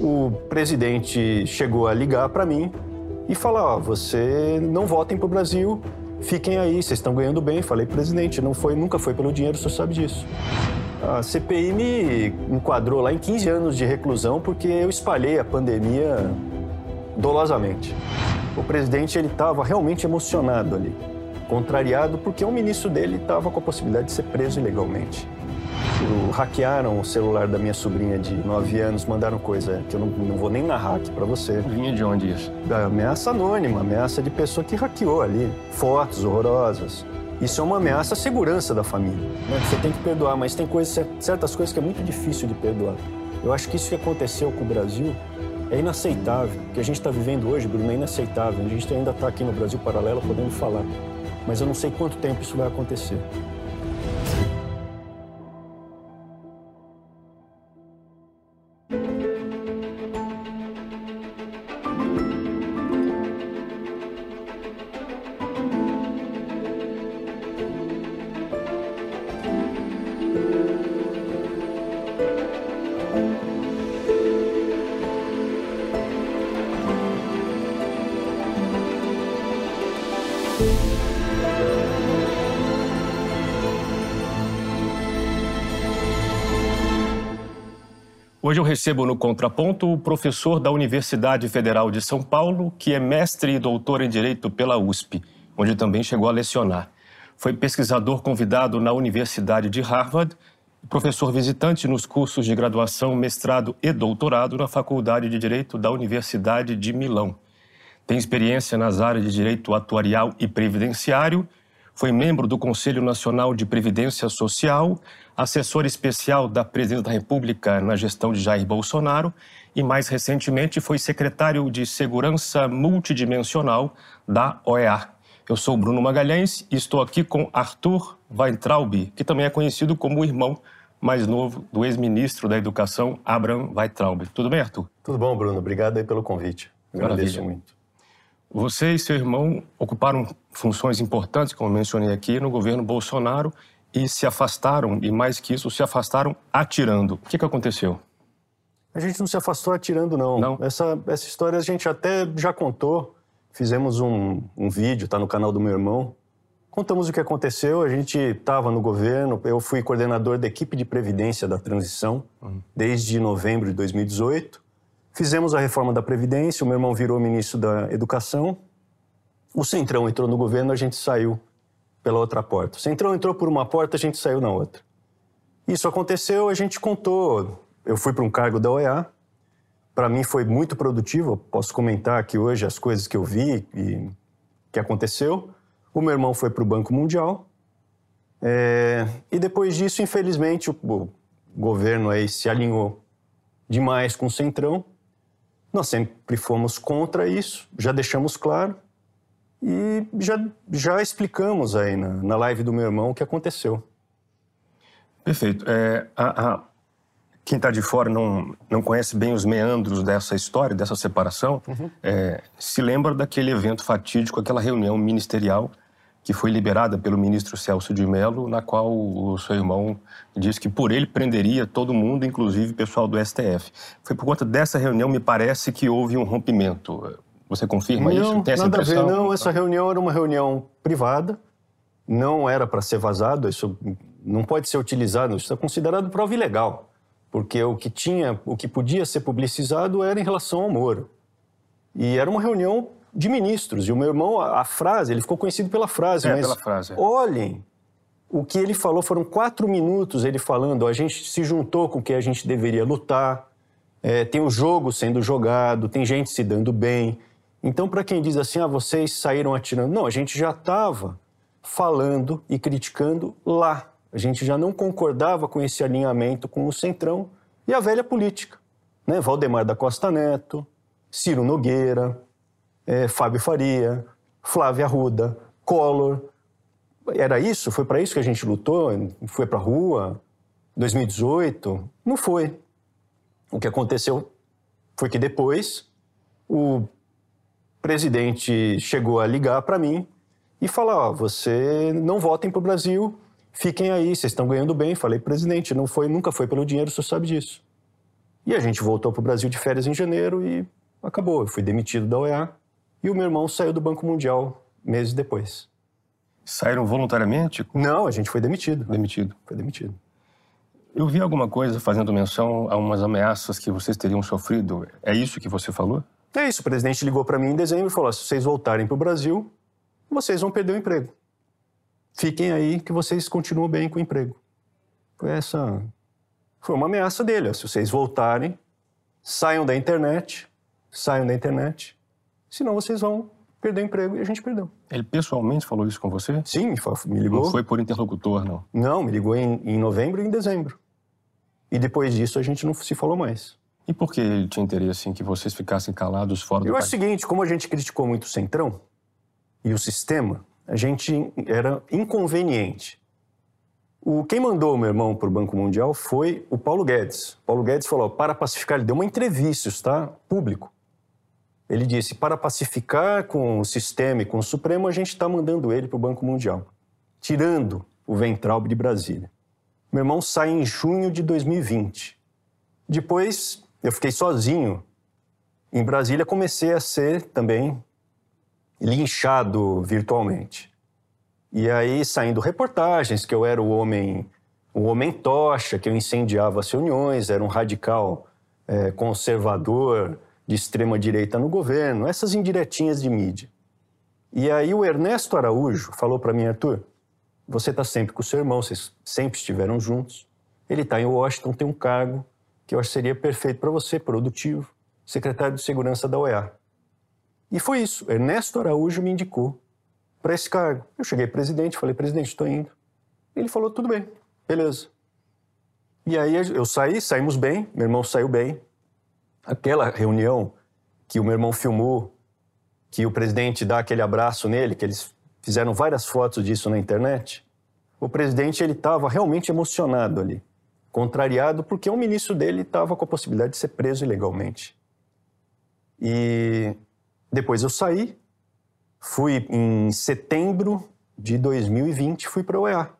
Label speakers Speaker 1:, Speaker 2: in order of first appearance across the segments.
Speaker 1: o presidente chegou a ligar para mim e falar: ó, você não votem para o Brasil, fiquem aí, vocês estão ganhando bem. Falei, presidente, não foi, nunca foi pelo dinheiro, senhor sabe disso. A CPI me enquadrou lá em 15 anos de reclusão porque eu espalhei a pandemia dolosamente. O presidente ele estava realmente emocionado ali, contrariado porque o ministro dele estava com a possibilidade de ser preso ilegalmente. Hackearam o celular da minha sobrinha de 9 anos, mandaram coisa que eu não, não vou nem narrar aqui para você.
Speaker 2: Vinha de onde isso?
Speaker 1: Da ameaça anônima, ameaça de pessoa que hackeou ali. Fotos horrorosas. Isso é uma ameaça à segurança da família. Né? Você tem que perdoar, mas tem coisas, certas coisas que é muito difícil de perdoar. Eu acho que isso que aconteceu com o Brasil é inaceitável. O que a gente está vivendo hoje, Bruno, é inaceitável. A gente ainda está aqui no Brasil Paralelo podendo falar. Mas eu não sei quanto tempo isso vai acontecer.
Speaker 2: Hoje eu recebo no Contraponto o professor da Universidade Federal de São Paulo, que é mestre e doutor em Direito pela USP, onde também chegou a lecionar. Foi pesquisador convidado na Universidade de Harvard, professor visitante nos cursos de graduação, mestrado e doutorado na Faculdade de Direito da Universidade de Milão. Tem experiência nas áreas de direito atuarial e previdenciário foi membro do Conselho Nacional de Previdência Social, assessor especial da Presidência da República na gestão de Jair Bolsonaro e, mais recentemente, foi secretário de Segurança Multidimensional da OEA. Eu sou Bruno Magalhães e estou aqui com Arthur Weintraub, que também é conhecido como o irmão mais novo do ex-ministro da Educação, Abraham Weintraub. Tudo bem, Arthur?
Speaker 1: Tudo bom, Bruno. Obrigado aí pelo convite. Agradeço Maravilha. muito.
Speaker 2: Você e seu irmão ocuparam funções importantes, como mencionei aqui, no governo Bolsonaro e se afastaram, e mais que isso, se afastaram atirando. O que, que aconteceu?
Speaker 1: A gente não se afastou atirando, não.
Speaker 2: Não?
Speaker 1: Essa, essa história a gente até já contou. Fizemos um, um vídeo, tá no canal do meu irmão. Contamos o que aconteceu. A gente estava no governo, eu fui coordenador da equipe de previdência da transição uhum. desde novembro de 2018. Fizemos a reforma da Previdência, o meu irmão virou ministro da Educação. O Centrão entrou no governo, a gente saiu pela outra porta. O Centrão entrou por uma porta, a gente saiu na outra. Isso aconteceu, a gente contou. Eu fui para um cargo da OEA. Para mim foi muito produtivo. Posso comentar aqui hoje as coisas que eu vi e que aconteceu. O meu irmão foi para o Banco Mundial. É... E depois disso, infelizmente, o, governo aí se alinhou demais com o Centrão nós sempre fomos contra isso, já deixamos claro e já, já explicamos aí na, na live do meu irmão o que aconteceu.
Speaker 2: Perfeito. É, a, a, quem está de fora não, não conhece bem os meandros dessa história, dessa separação, uhum. é, se lembra daquele evento fatídico, aquela reunião ministerial que foi liberada pelo ministro Celso de Mello, na qual o seu irmão disse que por ele prenderia todo mundo, inclusive o pessoal do STF. Foi por conta dessa reunião, me parece que houve um rompimento. Você confirma
Speaker 1: não,
Speaker 2: isso?
Speaker 1: Tem essa nada impressão? a ver, não. Essa reunião era uma reunião privada, não era para ser vazado, isso não pode ser utilizado, isso é considerado prova ilegal, porque o que tinha, o que podia ser publicizado era em relação ao Moro. E era uma reunião de ministros. E o meu irmão, a, a frase, ele ficou conhecido pela frase,
Speaker 2: é,
Speaker 1: mas
Speaker 2: pela frase. É.
Speaker 1: olhem, o que ele falou foram quatro minutos ele falando, a gente se juntou com o que a gente deveria lutar, é, tem o jogo sendo jogado, tem gente se dando bem. Então, para quem diz assim, ah, vocês saíram atirando, não, a gente já estava falando e criticando lá. A gente já não concordava com esse alinhamento com o Centrão e a velha política. Né? Valdemar da Costa Neto, Ciro Nogueira, é, Fábio Faria, Flávia Arruda, Collor. Era isso? Foi para isso que a gente lutou? Foi para a rua? 2018? Não foi. O que aconteceu foi que depois o presidente chegou a ligar para mim e falar: ó, você não votem para o Brasil, fiquem aí, vocês estão ganhando bem. Falei, presidente, não foi, nunca foi pelo dinheiro, o senhor sabe disso. E a gente voltou para o Brasil de férias em janeiro e acabou. Eu fui demitido da OEA e o meu irmão saiu do Banco Mundial meses depois.
Speaker 2: Saíram voluntariamente?
Speaker 1: Não, a gente foi demitido.
Speaker 2: Demitido.
Speaker 1: Foi demitido.
Speaker 2: Eu vi alguma coisa fazendo menção a umas ameaças que vocês teriam sofrido. É isso que você falou?
Speaker 1: É isso. O presidente ligou para mim em dezembro e falou: se vocês voltarem para o Brasil, vocês vão perder o emprego. Fiquem aí que vocês continuam bem com o emprego. Foi essa. Foi uma ameaça dele. Ó. Se vocês voltarem, saiam da internet, saiam da internet, senão vocês vão perder o emprego e a gente perdeu.
Speaker 2: Ele pessoalmente falou isso com você?
Speaker 1: Sim, me ligou.
Speaker 2: Não foi por interlocutor, não?
Speaker 1: Não, me ligou em, em novembro e em dezembro. E depois disso a gente não se falou mais.
Speaker 2: E por que ele tinha interesse em que vocês ficassem calados fora do
Speaker 1: Eu
Speaker 2: país?
Speaker 1: acho o seguinte, como a gente criticou muito o Centrão e o sistema, a gente era inconveniente. O, quem mandou o meu irmão para o Banco Mundial foi o Paulo Guedes. O Paulo Guedes falou, para pacificar, ele deu uma entrevista, está público. Ele disse, para pacificar com o sistema e com o Supremo, a gente está mandando ele para o Banco Mundial, tirando o Ventralb de Brasília. Meu irmão sai em junho de 2020. Depois, eu fiquei sozinho em Brasília, comecei a ser também linchado virtualmente. E aí, saindo reportagens que eu era o homem, o homem tocha, que eu incendiava as reuniões, era um radical é, conservador de extrema direita no governo, essas indiretinhas de mídia. E aí o Ernesto Araújo falou para mim, Arthur, você está sempre com o seu irmão, vocês sempre estiveram juntos. Ele está em Washington, tem um cargo que eu acho seria perfeito para você, produtivo, secretário de Segurança da OEA. E foi isso. Ernesto Araújo me indicou para esse cargo. Eu cheguei presidente, falei, presidente, estou indo. Ele falou, tudo bem, beleza. E aí eu saí, saímos bem, meu irmão saiu bem. Aquela reunião que o meu irmão filmou, que o presidente dá aquele abraço nele, que eles fizeram várias fotos disso na internet, o presidente ele estava realmente emocionado ali, contrariado porque o ministro dele estava com a possibilidade de ser preso ilegalmente. E depois eu saí, fui em setembro de 2020, fui para a OEA.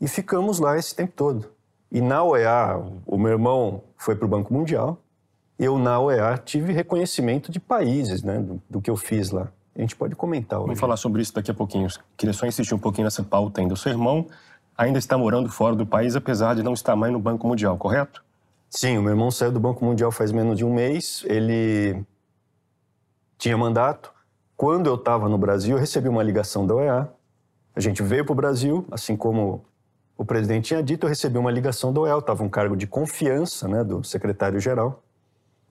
Speaker 1: E ficamos lá esse tempo todo. E na OEA, o meu irmão foi para o Banco Mundial, eu na OEA tive reconhecimento de países, né, do, do que eu fiz lá. A gente pode comentar hoje.
Speaker 2: Vamos falar sobre isso daqui a pouquinho. Queria só insistir um pouquinho nessa pauta ainda. O seu irmão ainda está morando fora do país, apesar de não estar mais no Banco Mundial, correto?
Speaker 1: Sim, o meu irmão saiu do Banco Mundial faz menos de um mês. Ele tinha mandato. Quando eu estava no Brasil, eu recebi uma ligação da OEA. A gente veio para o Brasil, assim como o presidente tinha dito, eu recebi uma ligação da OEA. Estava um cargo de confiança né, do secretário-geral.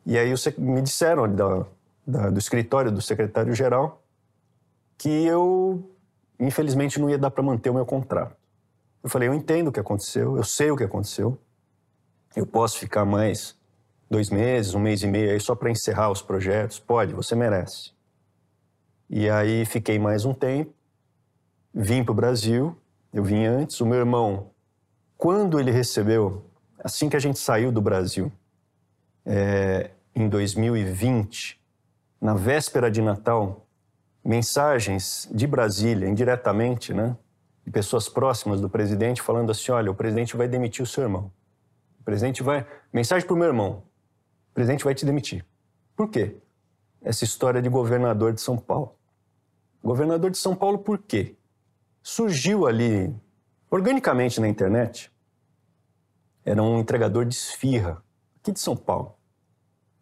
Speaker 1: E aí me disseram da, da, do escritório do secretário-geral que eu, infelizmente, não ia dar para manter o meu contrato. Eu falei, eu entendo o que aconteceu, eu sei o que aconteceu. Eu posso ficar mais dois meses, um mês e meio aí só para encerrar os projetos? Pode, você merece. E aí fiquei mais um tempo, vim para o Brasil, eu vim antes. O meu irmão, quando ele recebeu, assim que a gente saiu do Brasil, é, em 2020, na véspera de Natal, mensagens de Brasília, indiretamente, né? De pessoas próximas do presidente falando assim: olha, o presidente vai demitir o seu irmão. O presidente vai. Mensagem para o meu irmão: o presidente vai te demitir. Por quê? Essa história de governador de São Paulo. Governador de São Paulo, por quê? Surgiu ali, organicamente na internet, era um entregador de esfirra, aqui de São Paulo.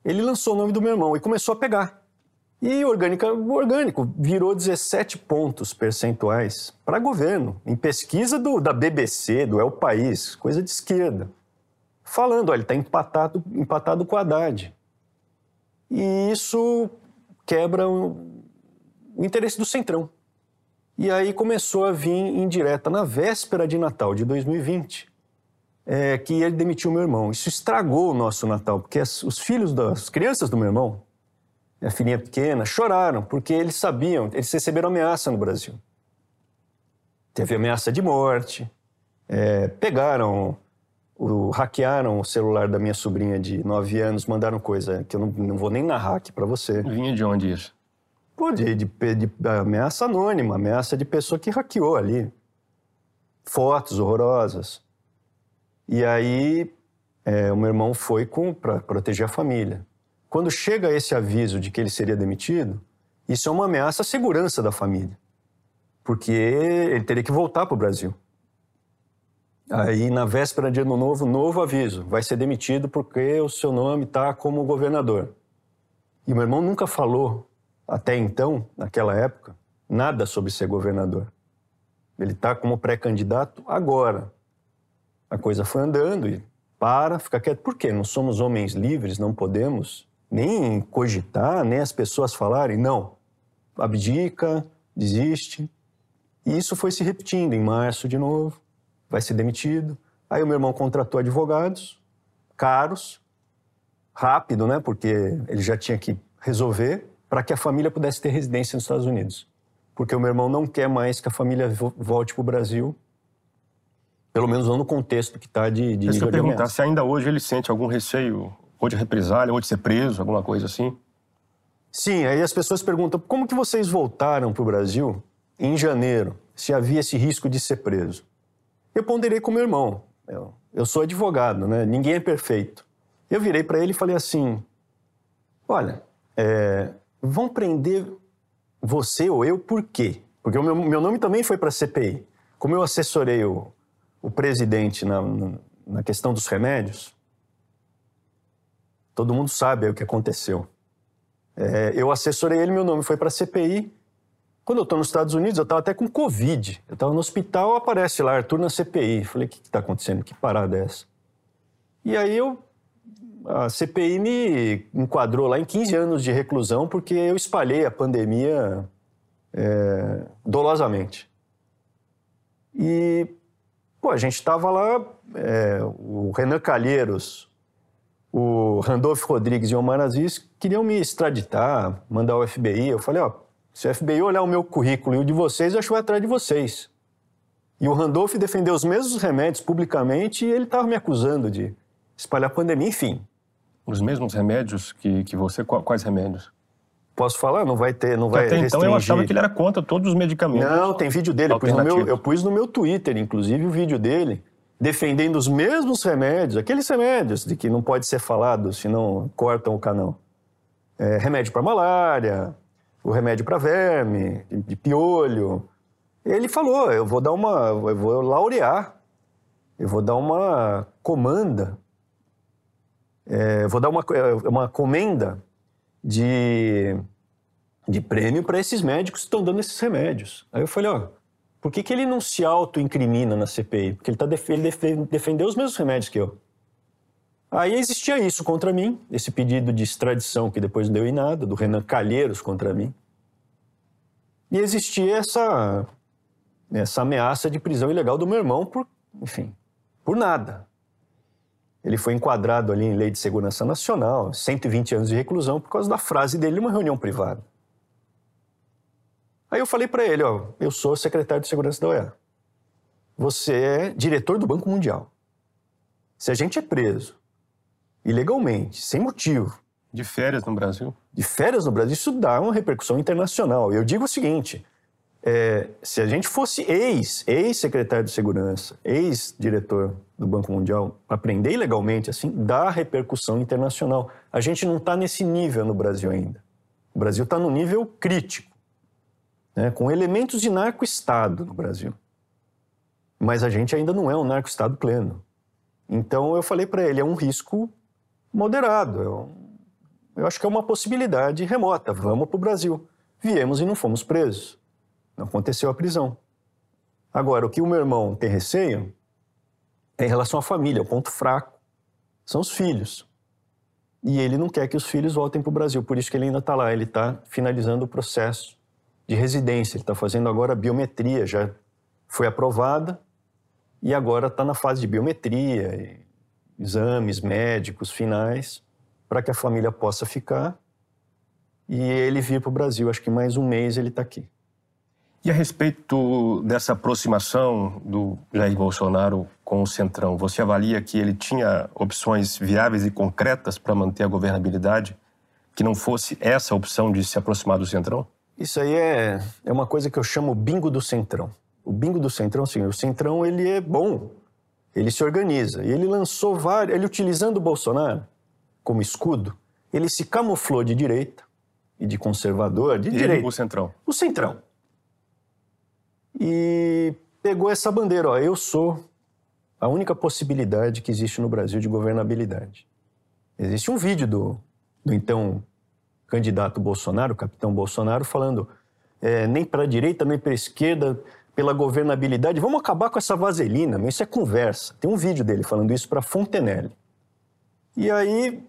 Speaker 1: Ele lançou o nome do meu irmão e começou a pegar. E orgânica, orgânico virou 17 pontos percentuais para governo, em pesquisa do, da BBC, do El País, coisa de esquerda. Falando, olha, ele está empatado, empatado com o Haddad. E isso quebra o, o interesse do Centrão. E aí começou a vir em direta na véspera de Natal de 2020, é, que ele demitiu meu irmão. Isso estragou o nosso Natal, porque as, os filhos das crianças do meu irmão, a filhinha pequena, choraram, porque eles sabiam, eles receberam ameaça no Brasil. Teve ameaça de morte, é, pegaram, o, hackearam o celular da minha sobrinha de 9 anos, mandaram coisa que eu não, não vou nem narrar aqui para você.
Speaker 2: Vinha de onde isso?
Speaker 1: Pô, de, de, de, ameaça anônima, ameaça de pessoa que hackeou ali. Fotos horrorosas. E aí é, o meu irmão foi para proteger a família. Quando chega esse aviso de que ele seria demitido, isso é uma ameaça à segurança da família, porque ele teria que voltar para o Brasil. Aí, na véspera de Ano Novo, novo aviso: vai ser demitido porque o seu nome está como governador. E meu irmão nunca falou, até então, naquela época, nada sobre ser governador. Ele está como pré-candidato agora. A coisa foi andando e para, fica quieto. Por quê? Não somos homens livres, não podemos nem cogitar, nem as pessoas falarem, não. Abdica, desiste. E isso foi se repetindo em março de novo, vai ser demitido. Aí o meu irmão contratou advogados, caros, rápido, né? Porque ele já tinha que resolver para que a família pudesse ter residência nos Estados Unidos. Porque o meu irmão não quer mais que a família volte para o Brasil, pelo menos não no contexto que está de, de
Speaker 2: nível eu perguntar se ainda hoje ele sente algum receio, ou de represália, ou de ser preso, alguma coisa assim?
Speaker 1: Sim, aí as pessoas perguntam, como que vocês voltaram para o Brasil em janeiro, se havia esse risco de ser preso? Eu ponderei com meu irmão, eu, eu sou advogado, né? ninguém é perfeito. Eu virei para ele e falei assim, olha, é, vão prender você ou eu por quê? Porque o meu, meu nome também foi para a CPI. Como eu assessorei o, o presidente na, na questão dos remédios, todo mundo sabe o que aconteceu. É, eu assessorei ele, meu nome foi para a CPI. Quando eu estou nos Estados Unidos, eu estava até com Covid. Eu estava no hospital, aparece lá, Arthur na CPI. Falei, o que está acontecendo? Que parada é essa? E aí eu a CPI me enquadrou lá em 15 anos de reclusão porque eu espalhei a pandemia é, dolosamente. E, pô, a gente estava lá, é, o Renan Calheiros, o Randolph Rodrigues e o Omar Aziz queriam me extraditar, mandar o FBI. Eu falei, ó, se o FBI olhar o meu currículo e o de vocês, acho que vai atrás de vocês. E o Randolph defendeu os mesmos remédios publicamente e ele estava me acusando de espalhar pandemia, enfim.
Speaker 2: Os mesmos remédios que, que você? Quais remédios?
Speaker 1: Posso falar? Não vai ter, não vai
Speaker 2: Até restringir. então eu achava que ele era contra todos os medicamentos.
Speaker 1: Não, tem vídeo dele. Eu pus, meu, eu pus, no meu Twitter, inclusive, o vídeo dele, defendendo os mesmos remédios, aqueles remédios de que não pode ser falado, senão cortam o canal. É, remédio para malária, o remédio para verme, de, de piolho. Ele falou: eu vou dar uma. Eu vou laurear, eu vou dar uma comanda é, vou dar uma, é, uma comenda de, de prêmio para esses médicos que estão dando esses remédios. Aí eu falei, ó, por que, que ele não se auto-incrimina na CPI? Porque ele, tá def ele def defendeu os mesmos remédios que eu. Aí existia isso contra mim, esse pedido de extradição que depois não deu em nada, do Renan Calheiros contra mim. E existia essa, essa ameaça de prisão ilegal do meu irmão por, enfim, por nada. Ele foi enquadrado ali em Lei de Segurança Nacional, 120 anos de reclusão, por causa da frase dele numa reunião privada. Aí eu falei para ele, ó, eu sou secretário de Segurança da OEA. Você é diretor do Banco Mundial. Se a gente é preso ilegalmente, sem motivo,
Speaker 2: de férias no Brasil?
Speaker 1: De férias no Brasil, isso dá uma repercussão internacional. Eu digo o seguinte: é, se a gente fosse ex, ex-secretário de segurança, ex-diretor do Banco Mundial, aprender ilegalmente assim, dá repercussão internacional. A gente não está nesse nível no Brasil ainda. O Brasil está no nível crítico, né, com elementos de narco-estado no Brasil. Mas a gente ainda não é um narco-estado pleno. Então eu falei para ele, é um risco moderado. Eu, eu acho que é uma possibilidade remota. Vamos para o Brasil. Viemos e não fomos presos. Não aconteceu a prisão. Agora, o que o meu irmão tem receio é em relação à família, o ponto fraco são os filhos. E ele não quer que os filhos voltem para o Brasil, por isso que ele ainda está lá. Ele está finalizando o processo de residência, ele está fazendo agora a biometria, já foi aprovada e agora está na fase de biometria, exames médicos finais, para que a família possa ficar e ele vir para o Brasil. Acho que mais um mês ele está aqui.
Speaker 2: E a respeito dessa aproximação do Jair Bolsonaro com o Centrão, você avalia que ele tinha opções viáveis e concretas para manter a governabilidade, que não fosse essa opção de se aproximar do Centrão?
Speaker 1: Isso aí é, é uma coisa que eu chamo bingo do Centrão. O bingo do Centrão, sim, o Centrão ele é bom. ele se organiza. E ele lançou vários. Ele utilizando o Bolsonaro como escudo, ele se camuflou de direita e de conservador, de
Speaker 2: Ele,
Speaker 1: direita.
Speaker 2: o Centrão.
Speaker 1: O Centrão. E pegou essa bandeira, ó, eu sou a única possibilidade que existe no Brasil de governabilidade. Existe um vídeo do, do então candidato Bolsonaro, capitão Bolsonaro, falando é, nem para a direita, nem para a esquerda, pela governabilidade, vamos acabar com essa vaselina, isso é conversa. Tem um vídeo dele falando isso para Fontenelle. E aí,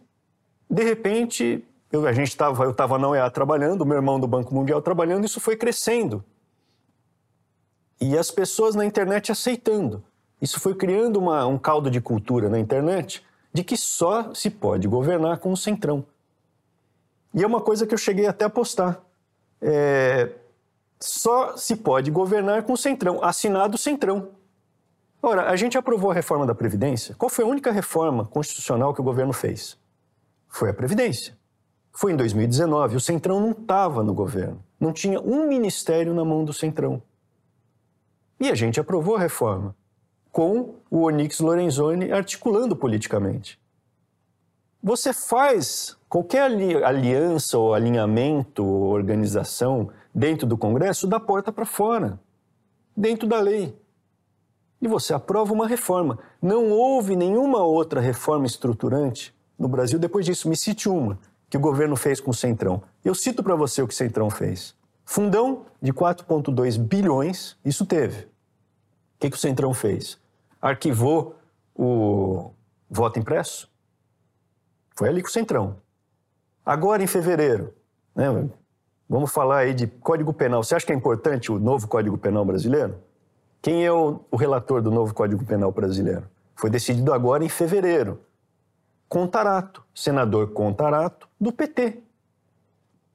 Speaker 1: de repente, eu, a gente tava, eu estava na OEA trabalhando, meu irmão do Banco Mundial trabalhando, isso foi crescendo. E as pessoas na internet aceitando. Isso foi criando uma, um caldo de cultura na internet de que só se pode governar com o centrão. E é uma coisa que eu cheguei até a postar. É, só se pode governar com o centrão, assinado centrão. Ora, a gente aprovou a reforma da Previdência. Qual foi a única reforma constitucional que o governo fez? Foi a Previdência. Foi em 2019. O Centrão não estava no governo. Não tinha um ministério na mão do Centrão. E a gente aprovou a reforma, com o Onyx Lorenzoni articulando politicamente. Você faz qualquer ali- aliança ou alinhamento ou organização dentro do Congresso da porta para fora, dentro da lei. E você aprova uma reforma. Não houve nenhuma outra reforma estruturante no Brasil depois disso. Me cite uma que o governo fez com o Centrão. Eu cito para você o que o Centrão fez. Fundão de 4,2 bilhões, isso teve. O que, que o Centrão fez? Arquivou o voto impresso? Foi ali com o Centrão. Agora, em fevereiro, né, vamos falar aí de Código Penal. Você acha que é importante o novo Código Penal brasileiro? Quem é o, o relator do novo Código Penal brasileiro? Foi decidido agora em fevereiro. Contarato, senador Contarato, do PT.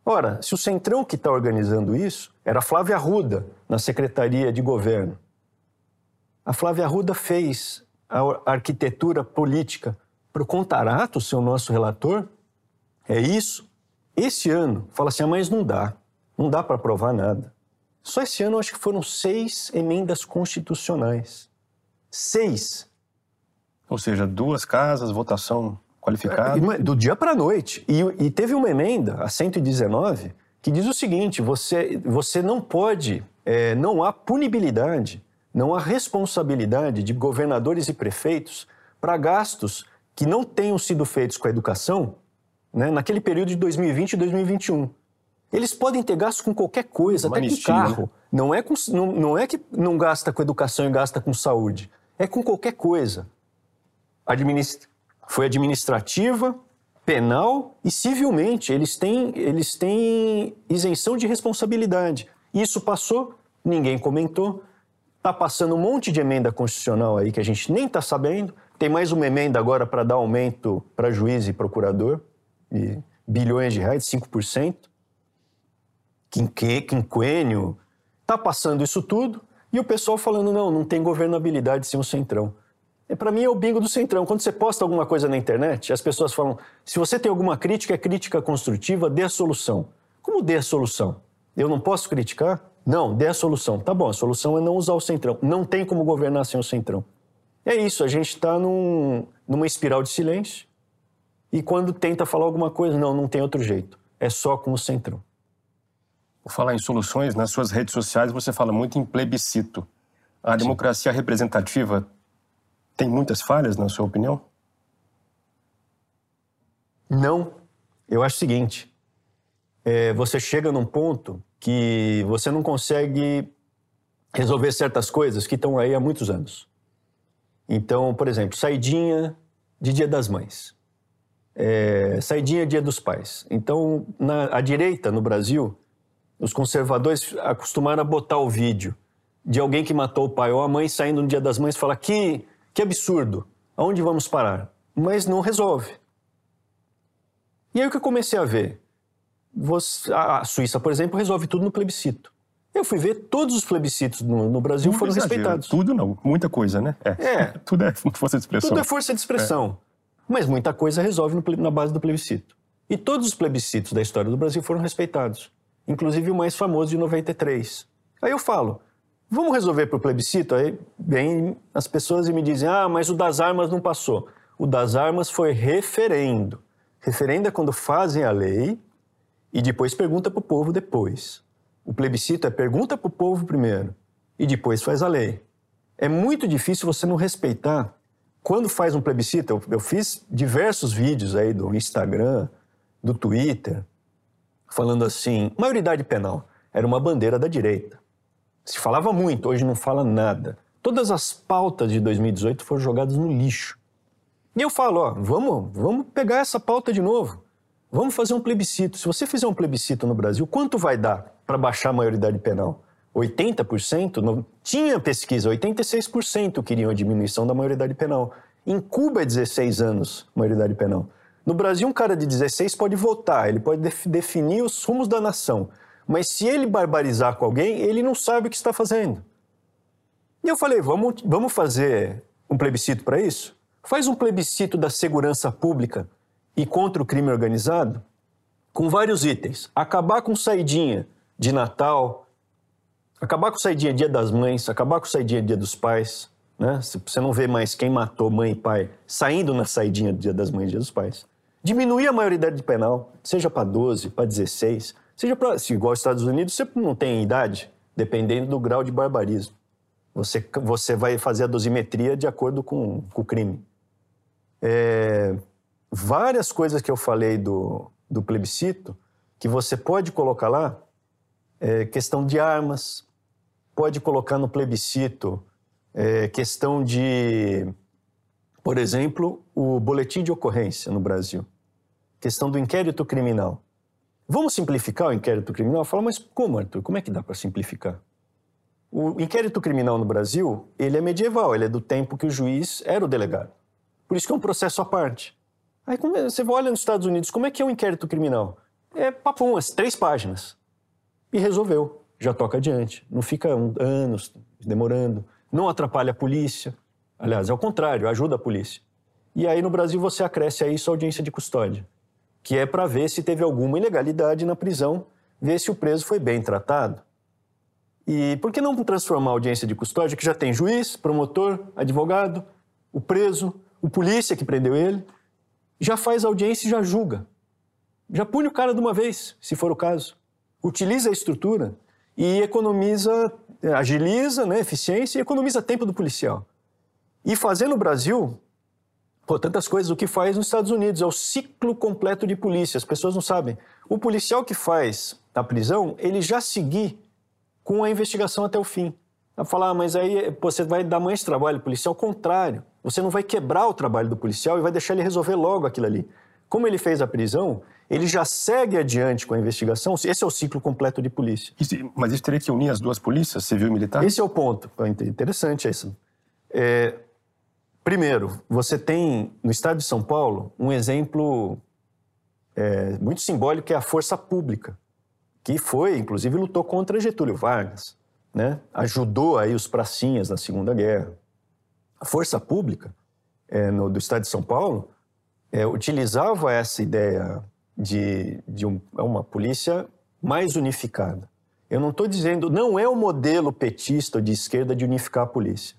Speaker 1: Ora, se o Centrão que está organizando isso era Flávia Arruda, na Secretaria de Governo. A Flávia Arruda fez a arquitetura política para o Contarato, ser o nosso relator. É isso. Esse ano, fala assim, ah, mas não dá. Não dá para aprovar nada. Só esse ano, acho que foram seis emendas constitucionais. Seis.
Speaker 2: Ou seja, duas casas, votação qualificada.
Speaker 1: E, Do dia para a noite. E, e teve uma emenda, a 119, que diz o seguinte: você, você não pode, é, não há punibilidade, não há responsabilidade de governadores e prefeitos para gastos que não tenham sido feitos com a educação né, naquele período de 2020 e 2021. Eles podem ter gasto com qualquer coisa,
Speaker 2: Uma
Speaker 1: até com
Speaker 2: anistia,
Speaker 1: carro.
Speaker 2: né?
Speaker 1: Não, é com, não, não é que não gasta com educação e gasta com saúde. É com qualquer coisa. Administ- Foi administrativa, penal e civilmente. Eles têm, eles têm isenção de responsabilidade. Isso passou, ninguém comentou. Está passando um monte de emenda constitucional aí que a gente nem está sabendo. Tem mais uma emenda agora para dar aumento para juiz e procurador, de bilhões de reais, 5%. Quinque, quinquênio. Está passando isso tudo e o pessoal falando: não, não tem governabilidade sem o Centrão. É, para mim é o bingo do Centrão. Quando você posta alguma coisa na internet, as pessoas falam: se você tem alguma crítica, é crítica construtiva, dê a solução. Como dê a solução? Eu não posso criticar? Não, dê a solução. Tá bom, a solução é não usar o Centrão. Não tem como governar sem o Centrão. É isso, a gente está num, numa espiral de silêncio e quando tenta falar alguma coisa, não, não tem outro jeito. É só com o Centrão.
Speaker 2: Por falar em soluções, nas suas redes sociais você fala muito em plebiscito. A democracia representativa tem muitas falhas, na sua opinião?
Speaker 1: Não. Eu acho o seguinte: é, você chega num ponto que você não consegue resolver certas coisas que estão aí há muitos anos. Então, por exemplo, saidinha de Dia das Mães, é, saidinha Dia dos Pais. Então, na a direita no Brasil, os conservadores acostumaram a botar o vídeo de alguém que matou o pai ou a mãe saindo no Dia das Mães e falar que que absurdo, aonde vamos parar? Mas não resolve. E aí o que eu comecei a ver? Você- a Suíça, por exemplo, resolve tudo no plebiscito. Eu fui ver todos os plebiscitos no, no Brasil foram
Speaker 2: Exagero.
Speaker 1: respeitados.
Speaker 2: Tudo não, muita coisa, né?
Speaker 1: É.
Speaker 2: Tudo é força de expressão.
Speaker 1: Tudo é força de expressão. Mas muita coisa resolve no na base do plebiscito. E todos os plebiscitos da história do Brasil foram respeitados. Inclusive o mais famoso de 93. Aí eu falo, Vamos resolver por plebiscito? Aí vem as pessoas e me dizem: ah, mas o das armas não passou. O das armas foi referendo. Referendo é quando fazem a lei e depois pergunta para o povo depois. O plebiscito é pergunta para o povo primeiro e depois faz a lei. É muito difícil você não respeitar. Quando faz um plebiscito, eu, eu fiz diversos vídeos aí do Instagram, do Twitter, falando assim: maioridade penal era uma bandeira da direita. Se falava muito, hoje não fala nada. Todas as pautas de 2018 foram jogadas no lixo. E eu falo, ó, vamos, vamos pegar essa pauta de novo. Vamos fazer um plebiscito. Se você fizer um plebiscito no Brasil, quanto vai dar para baixar a maioridade penal? 80%? Não, tinha pesquisa, 86% queriam a diminuição da maioridade penal. Em Cuba é 16 anos maioridade penal. No Brasil, um cara de 16 pode votar, ele pode def definir os rumos da nação. Mas se ele barbarizar com alguém, ele não sabe o que está fazendo. E eu falei, vamos, vamos fazer um plebiscito para isso? Faz um plebiscito da segurança pública e contra o crime organizado com vários itens. Acabar com saidinha de Natal, acabar com saidinha Dia das Mães, acabar com saidinha Dia dos Pais. Né? Você não vê mais quem matou mãe e pai saindo na saidinha do Dia das Mães e Dia dos Pais. Diminuir a maioridade penal, seja para 12, para 16, seja para. Se igual aos Estados Unidos, você não tem idade, dependendo do grau de barbarismo. Você, você vai fazer a dosimetria de acordo com, com o crime. É, várias coisas que eu falei do, do plebiscito, que você pode colocar lá, é, questão de armas, pode colocar no plebiscito é, questão de, por exemplo, o boletim de ocorrência no Brasil, questão do inquérito criminal. Vamos simplificar o inquérito criminal? Fala, mas como, Arthur? Como é que dá para simplificar? O inquérito criminal no Brasil, ele é medieval, ele é do tempo que o juiz era o delegado. Por isso que é um processo à parte. Aí é, você olha nos Estados Unidos, como é que é um inquérito criminal? É papum, as três páginas. E resolveu, já toca adiante. Não fica um, anos demorando, não atrapalha a polícia. Aliás, é o contrário, ajuda a polícia. E aí no Brasil você acresce a isso a audiência de custódia, que é para ver se teve alguma ilegalidade na prisão, ver se o preso foi bem tratado. E por que não transformar a audiência de custódia, que já tem juiz, promotor, advogado, o preso, o polícia que prendeu ele, já faz audiência e já julga. Já pune o cara de uma vez, se for o caso. Utiliza a estrutura e economiza, agiliza né, eficiência e economiza tempo do policial. E fazer no Brasil, pô, tantas coisas, o que faz nos Estados Unidos é o ciclo completo de polícia. As pessoas não sabem. O policial que faz a prisão, ele já seguir com a investigação até o fim. Vai falar, ah, mas aí você vai dar mais trabalho ao policial. Ao contrário, você não vai quebrar o trabalho do policial e vai deixar ele resolver logo aquilo ali. Como ele fez a prisão, ele já segue adiante com a investigação. Esse é o ciclo completo de polícia.
Speaker 2: Isso, mas isso teria que unir as duas polícias, civil e militar?
Speaker 1: Esse é o ponto. Interessante isso. É, primeiro, você tem no estado de São Paulo um exemplo é, muito simbólico que é a força pública, que foi, inclusive, lutou contra Getúlio Vargas, né? ajudou aí os pracinhas na Segunda Guerra. A força pública é, no, do Estado de São Paulo é, utilizava essa ideia de, de um, é uma polícia mais unificada. Eu não estou dizendo, não é o modelo petista de esquerda de unificar a polícia.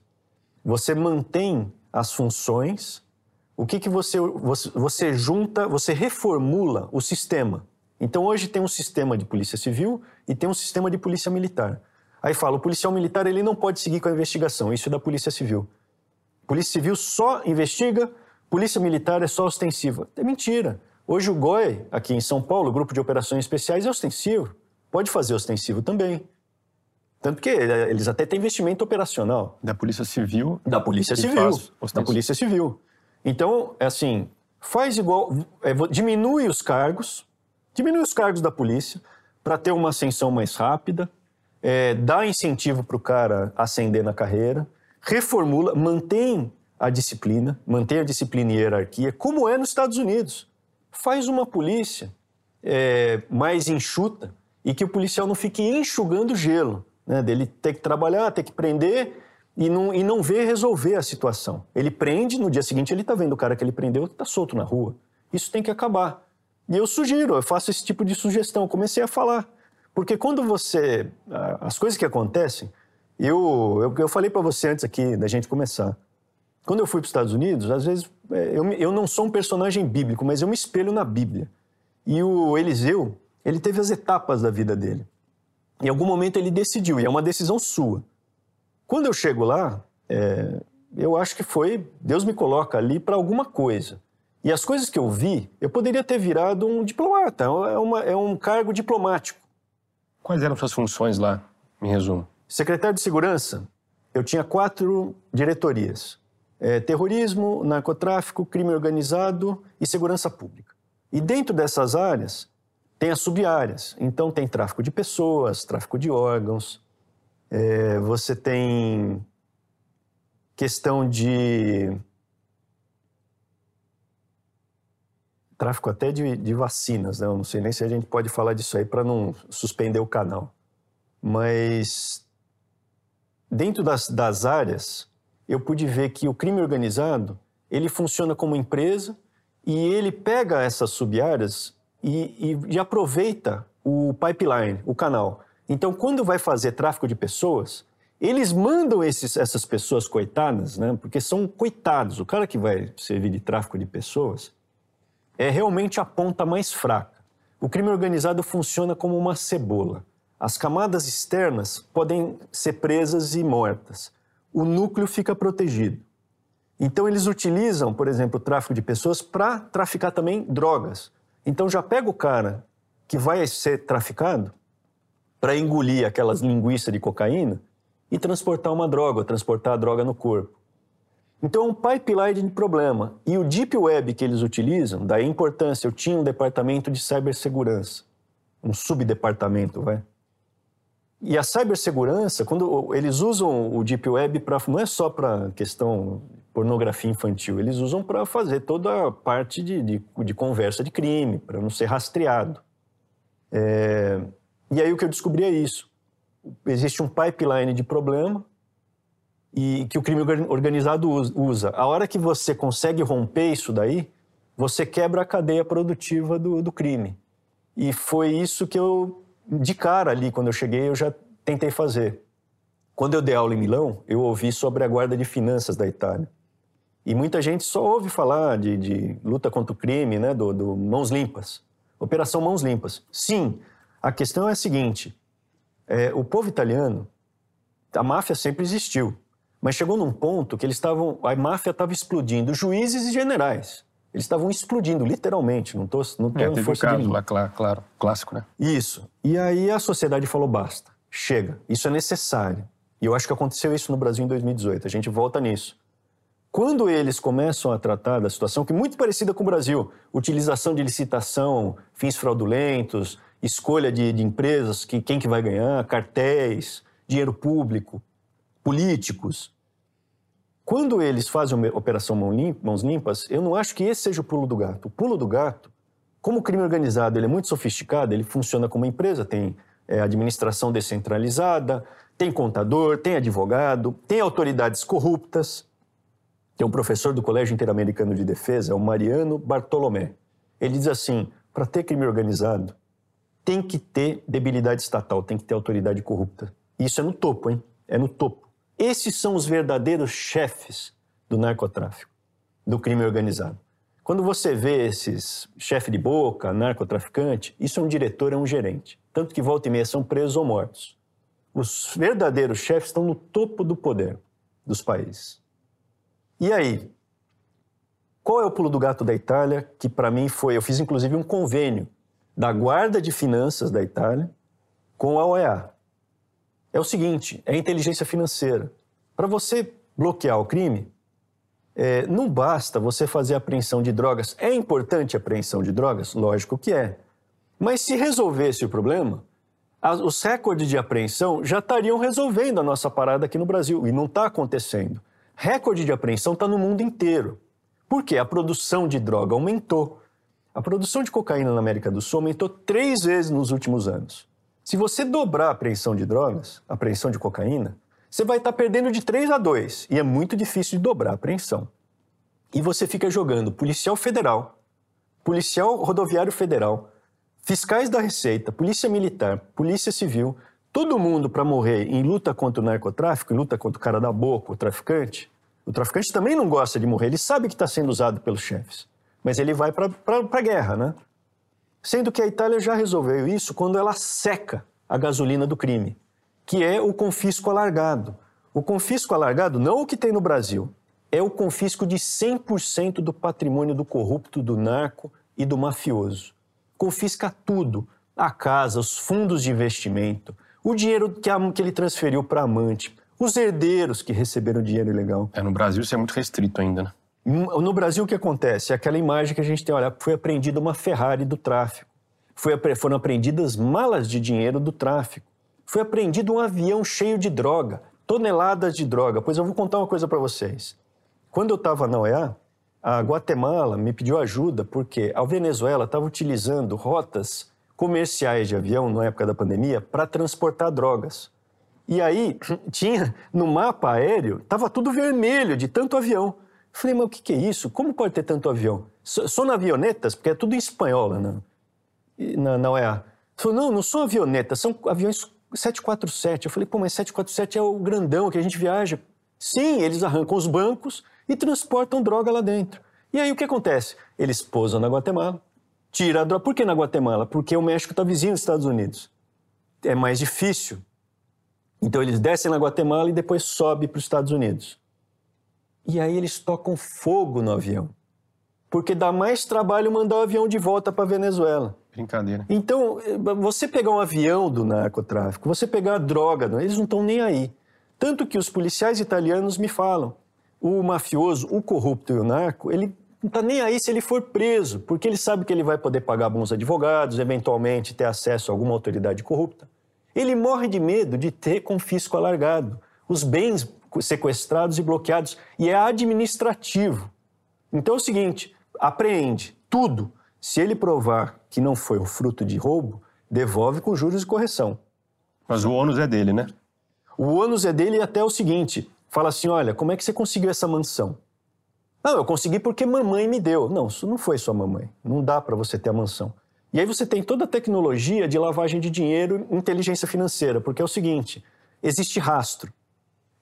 Speaker 1: Você mantém as funções, o que, que você, você, você junta, você reformula o sistema. Então hoje tem um sistema de polícia civil e tem um sistema de polícia militar. Aí fala, o policial militar ele não pode seguir com a investigação, isso é da polícia civil. Polícia Civil só investiga, Polícia Militar é só ostensiva. É mentira. Hoje o GOI, aqui em São Paulo, o Grupo de Operações Especiais, é ostensivo. Pode fazer ostensivo também. Tanto que é, eles até têm investimento operacional.
Speaker 2: Da Polícia Civil?
Speaker 1: Da Polícia Civil. Da Polícia Civil. Então, é assim, faz igual, é, diminui os cargos, diminui os cargos da polícia para ter uma ascensão mais rápida, é, dá incentivo para o cara ascender na carreira, reformula, mantém a disciplina, mantém a disciplina e hierarquia, como é nos Estados Unidos. Faz uma polícia é, mais enxuta e que o policial não fique enxugando gelo, né? dele ter que trabalhar, ter que prender e não, e não ver resolver a situação. Ele prende, no dia seguinte ele está vendo o cara que ele prendeu está solto na rua. Isso tem que acabar. E eu sugiro, eu faço esse tipo de sugestão. Comecei a falar. Porque quando você. As coisas que acontecem, Eu, eu, eu falei para você antes aqui da gente começar. Quando eu fui para os Estados Unidos, às vezes é, eu, eu não sou um personagem bíblico, mas eu me espelho na Bíblia. E o Eliseu, ele teve as etapas da vida dele. Em algum momento ele decidiu, e é uma decisão sua. Quando eu chego lá, é, eu acho que foi, Deus me coloca ali para alguma coisa. E as coisas que eu vi, eu poderia ter virado um diplomata, é, uma, é um cargo diplomático.
Speaker 2: Quais eram suas funções lá, em resumo?
Speaker 1: Secretário de Segurança, eu tinha quatro diretorias: é, terrorismo, narcotráfico, crime organizado e segurança pública. E dentro dessas áreas, tem as sub-áreas. Então, tem tráfico de pessoas, tráfico de órgãos, é, você tem questão de tráfico até de, de, vacinas, né? Eu não sei nem se a gente pode falar disso aí para não suspender o canal. Mas dentro das, das áreas, eu pude ver que o crime organizado ele funciona como empresa e ele pega essas sub-áreas e, e, e aproveita o pipeline, o canal. Então, quando vai fazer tráfico de pessoas, eles mandam esses, essas pessoas coitadas, né? Porque são coitados. O cara que vai servir de tráfico de pessoas é realmente a ponta mais fraca. O crime organizado funciona como uma cebola. As camadas externas podem ser presas e mortas. O núcleo fica protegido. Então, eles utilizam, por exemplo, o tráfico de pessoas para traficar também drogas. Então, já pega o cara que vai ser traficado para engolir aquelas linguiças de cocaína e transportar uma droga, transportar a droga no corpo. Então, é um pipeline de problema. E o Deep Web que eles utilizam, daí a importância, eu tinha um departamento de cibersegurança, um subdepartamento, vai. E a cibersegurança, quando eles usam o Deep Web para não é só para questão pornografia infantil, eles usam para fazer toda a parte de, de, de conversa de crime, para não ser rastreado. É, e aí o que eu descobri é isso. Existe um pipeline de problema e que o crime organizado usa. A hora que você consegue romper isso daí, você quebra a cadeia produtiva do, do crime. E foi isso que eu, de cara ali, quando eu cheguei, eu já tentei fazer. Quando eu dei aula em Milão, eu ouvi sobre a guarda de finanças da Itália. E muita gente só ouve falar de, de luta contra o crime, né, do, do Mãos Limpas. Operação Mãos Limpas. Sim, a questão é a seguinte: é, o povo italiano, a máfia sempre existiu, mas chegou num ponto que eles estavam, a máfia estava explodindo juízes e generais. Eles estavam explodindo, literalmente. Não estou não tô
Speaker 2: é, teve força um caso lá, claro, claro, clássico, né?
Speaker 1: Isso. E aí a sociedade falou: basta, chega, isso é necessário. E eu acho que aconteceu isso no Brasil em 2018. A gente volta nisso. Quando eles começam a tratar da situação, que é muito parecida com o Brasil, utilização de licitação, fins fraudulentos, escolha de, de empresas, que, quem que vai ganhar, cartéis, dinheiro público, políticos. Quando eles fazem a operação mãos limpas, eu não acho que esse seja o pulo do gato. O pulo do gato, como o crime organizado ele é muito sofisticado, ele funciona como uma empresa, tem é, administração descentralizada, tem contador, tem advogado, tem autoridades corruptas. Tem um professor do Colégio Interamericano de Defesa, o Mariano Bartolomé. Ele diz assim: para ter crime organizado, tem que ter debilidade estatal, tem que ter autoridade corrupta. Isso é no topo, hein? É no topo. Esses são os verdadeiros chefes do narcotráfico, do crime organizado. Quando você vê esses chefe de boca, narcotraficante, isso é um diretor, é um gerente. Tanto que volta e meia são presos ou mortos. Os verdadeiros chefes estão no topo do poder dos países. E aí? Qual é o pulo do gato da Itália? Que para mim foi. Eu fiz inclusive um convênio da Guarda de Finanças da Itália com a OEA. É o seguinte: é inteligência financeira. Para você bloquear o crime, é, não basta você fazer apreensão de drogas. É importante a apreensão de drogas? Lógico que é. Mas se resolvesse o problema, as, os recordes de apreensão já estariam resolvendo a nossa parada aqui no Brasil. E não está acontecendo. Recorde de apreensão está no mundo inteiro. Porque a produção de droga aumentou. A produção de cocaína na América do Sul aumentou três vezes nos últimos anos. Se você dobrar a apreensão de drogas, a apreensão de cocaína, você vai estar perdendo de 3 a 2 e é muito difícil de dobrar a apreensão. E você fica jogando policial federal, policial rodoviário federal, fiscais da Receita, polícia militar, polícia civil, todo mundo para morrer em luta contra o narcotráfico, em luta contra o cara da boca, o traficante, o traficante também não gosta de morrer, ele sabe que está sendo usado pelos chefes, mas ele vai para a guerra, né? Sendo que a Itália já resolveu isso quando ela seca a gasolina do crime, que é o confisco alargado. O confisco alargado, não o que tem no Brasil, é o confisco de 100% do patrimônio do corrupto, do narco e do mafioso. Confisca tudo: a casa, os fundos de investimento, o dinheiro que, a, que ele transferiu para amante, os herdeiros que receberam dinheiro ilegal.
Speaker 2: É, no Brasil isso é muito restrito ainda, né?
Speaker 1: No Brasil, o que acontece? É aquela imagem que a gente tem, olha, foi apreendida uma Ferrari do tráfico, foi, foram apreendidas malas de dinheiro do tráfico, foi apreendido um avião cheio de droga, toneladas de droga. Pois eu vou contar uma coisa para vocês. Quando eu estava na OEA, a Guatemala me pediu ajuda porque a Venezuela estava utilizando rotas comerciais de avião na época da pandemia para transportar drogas. E aí tinha no mapa aéreo, estava tudo vermelho de tanto avião. Falei, mas o que, que é isso? Como pode ter tanto avião? São avionetas? Porque é tudo em espanhol né? na, na UEA. Falei, não, não são avionetas, são aviões 747. Eu falei, pô, mas 747 é o grandão que a gente viaja. Sim, eles arrancam os bancos e transportam droga lá dentro. E aí o que acontece? Eles pousam na Guatemala, tiram a droga. Por que na Guatemala? Porque o México está vizinho dos Estados Unidos. É mais difícil. Então eles descem na Guatemala e depois sobem para os Estados Unidos. E aí eles tocam fogo no avião. Porque dá mais trabalho mandar o avião de volta para a Venezuela.
Speaker 2: Brincadeira.
Speaker 1: Então, você pegar um avião do narcotráfico, você pegar a droga, eles não estão nem aí. Tanto que os policiais italianos me falam, o mafioso, o corrupto e o narco, ele não está nem aí se ele for preso, porque ele sabe que ele vai poder pagar bons advogados, eventualmente ter acesso a alguma autoridade corrupta. Ele morre de medo de ter confisco alargado. Os bens sequestrados e bloqueados, e é administrativo. Então é o seguinte: apreende tudo. Se ele provar que não foi o fruto de roubo, devolve com juros e correção.
Speaker 2: Mas o ônus é dele, né?
Speaker 1: O ônus é dele até o seguinte: fala assim, olha, como é que você conseguiu essa mansão? Não, eu consegui porque mamãe me deu. Não, isso não foi sua mamãe. Não dá para você ter a mansão. E aí você tem toda a tecnologia de lavagem de dinheiro, inteligência financeira, porque é o seguinte: existe rastro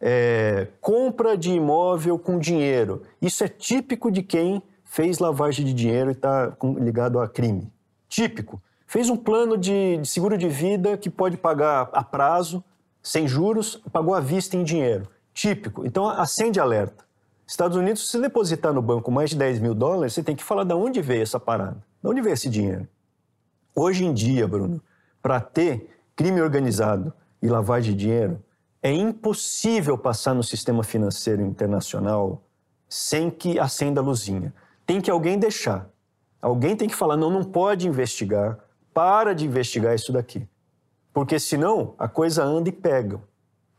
Speaker 1: é, compra de imóvel com dinheiro. Isso é típico de quem fez lavagem de dinheiro e está ligado a crime. Típico. Fez um plano de, de, seguro de vida que pode pagar a prazo, sem juros, pagou à vista em dinheiro. Típico. Então acende alerta. Estados Unidos, se depositar no banco mais de 10 mil dólares, você tem que falar de onde veio essa parada, de onde veio esse dinheiro. Hoje em dia, Bruno, para ter crime organizado e lavagem de dinheiro, é impossível passar no sistema financeiro internacional sem que acenda a luzinha. Tem que alguém deixar. Alguém tem que falar: não, não pode investigar, para de investigar isso daqui. Porque senão a coisa anda e pega.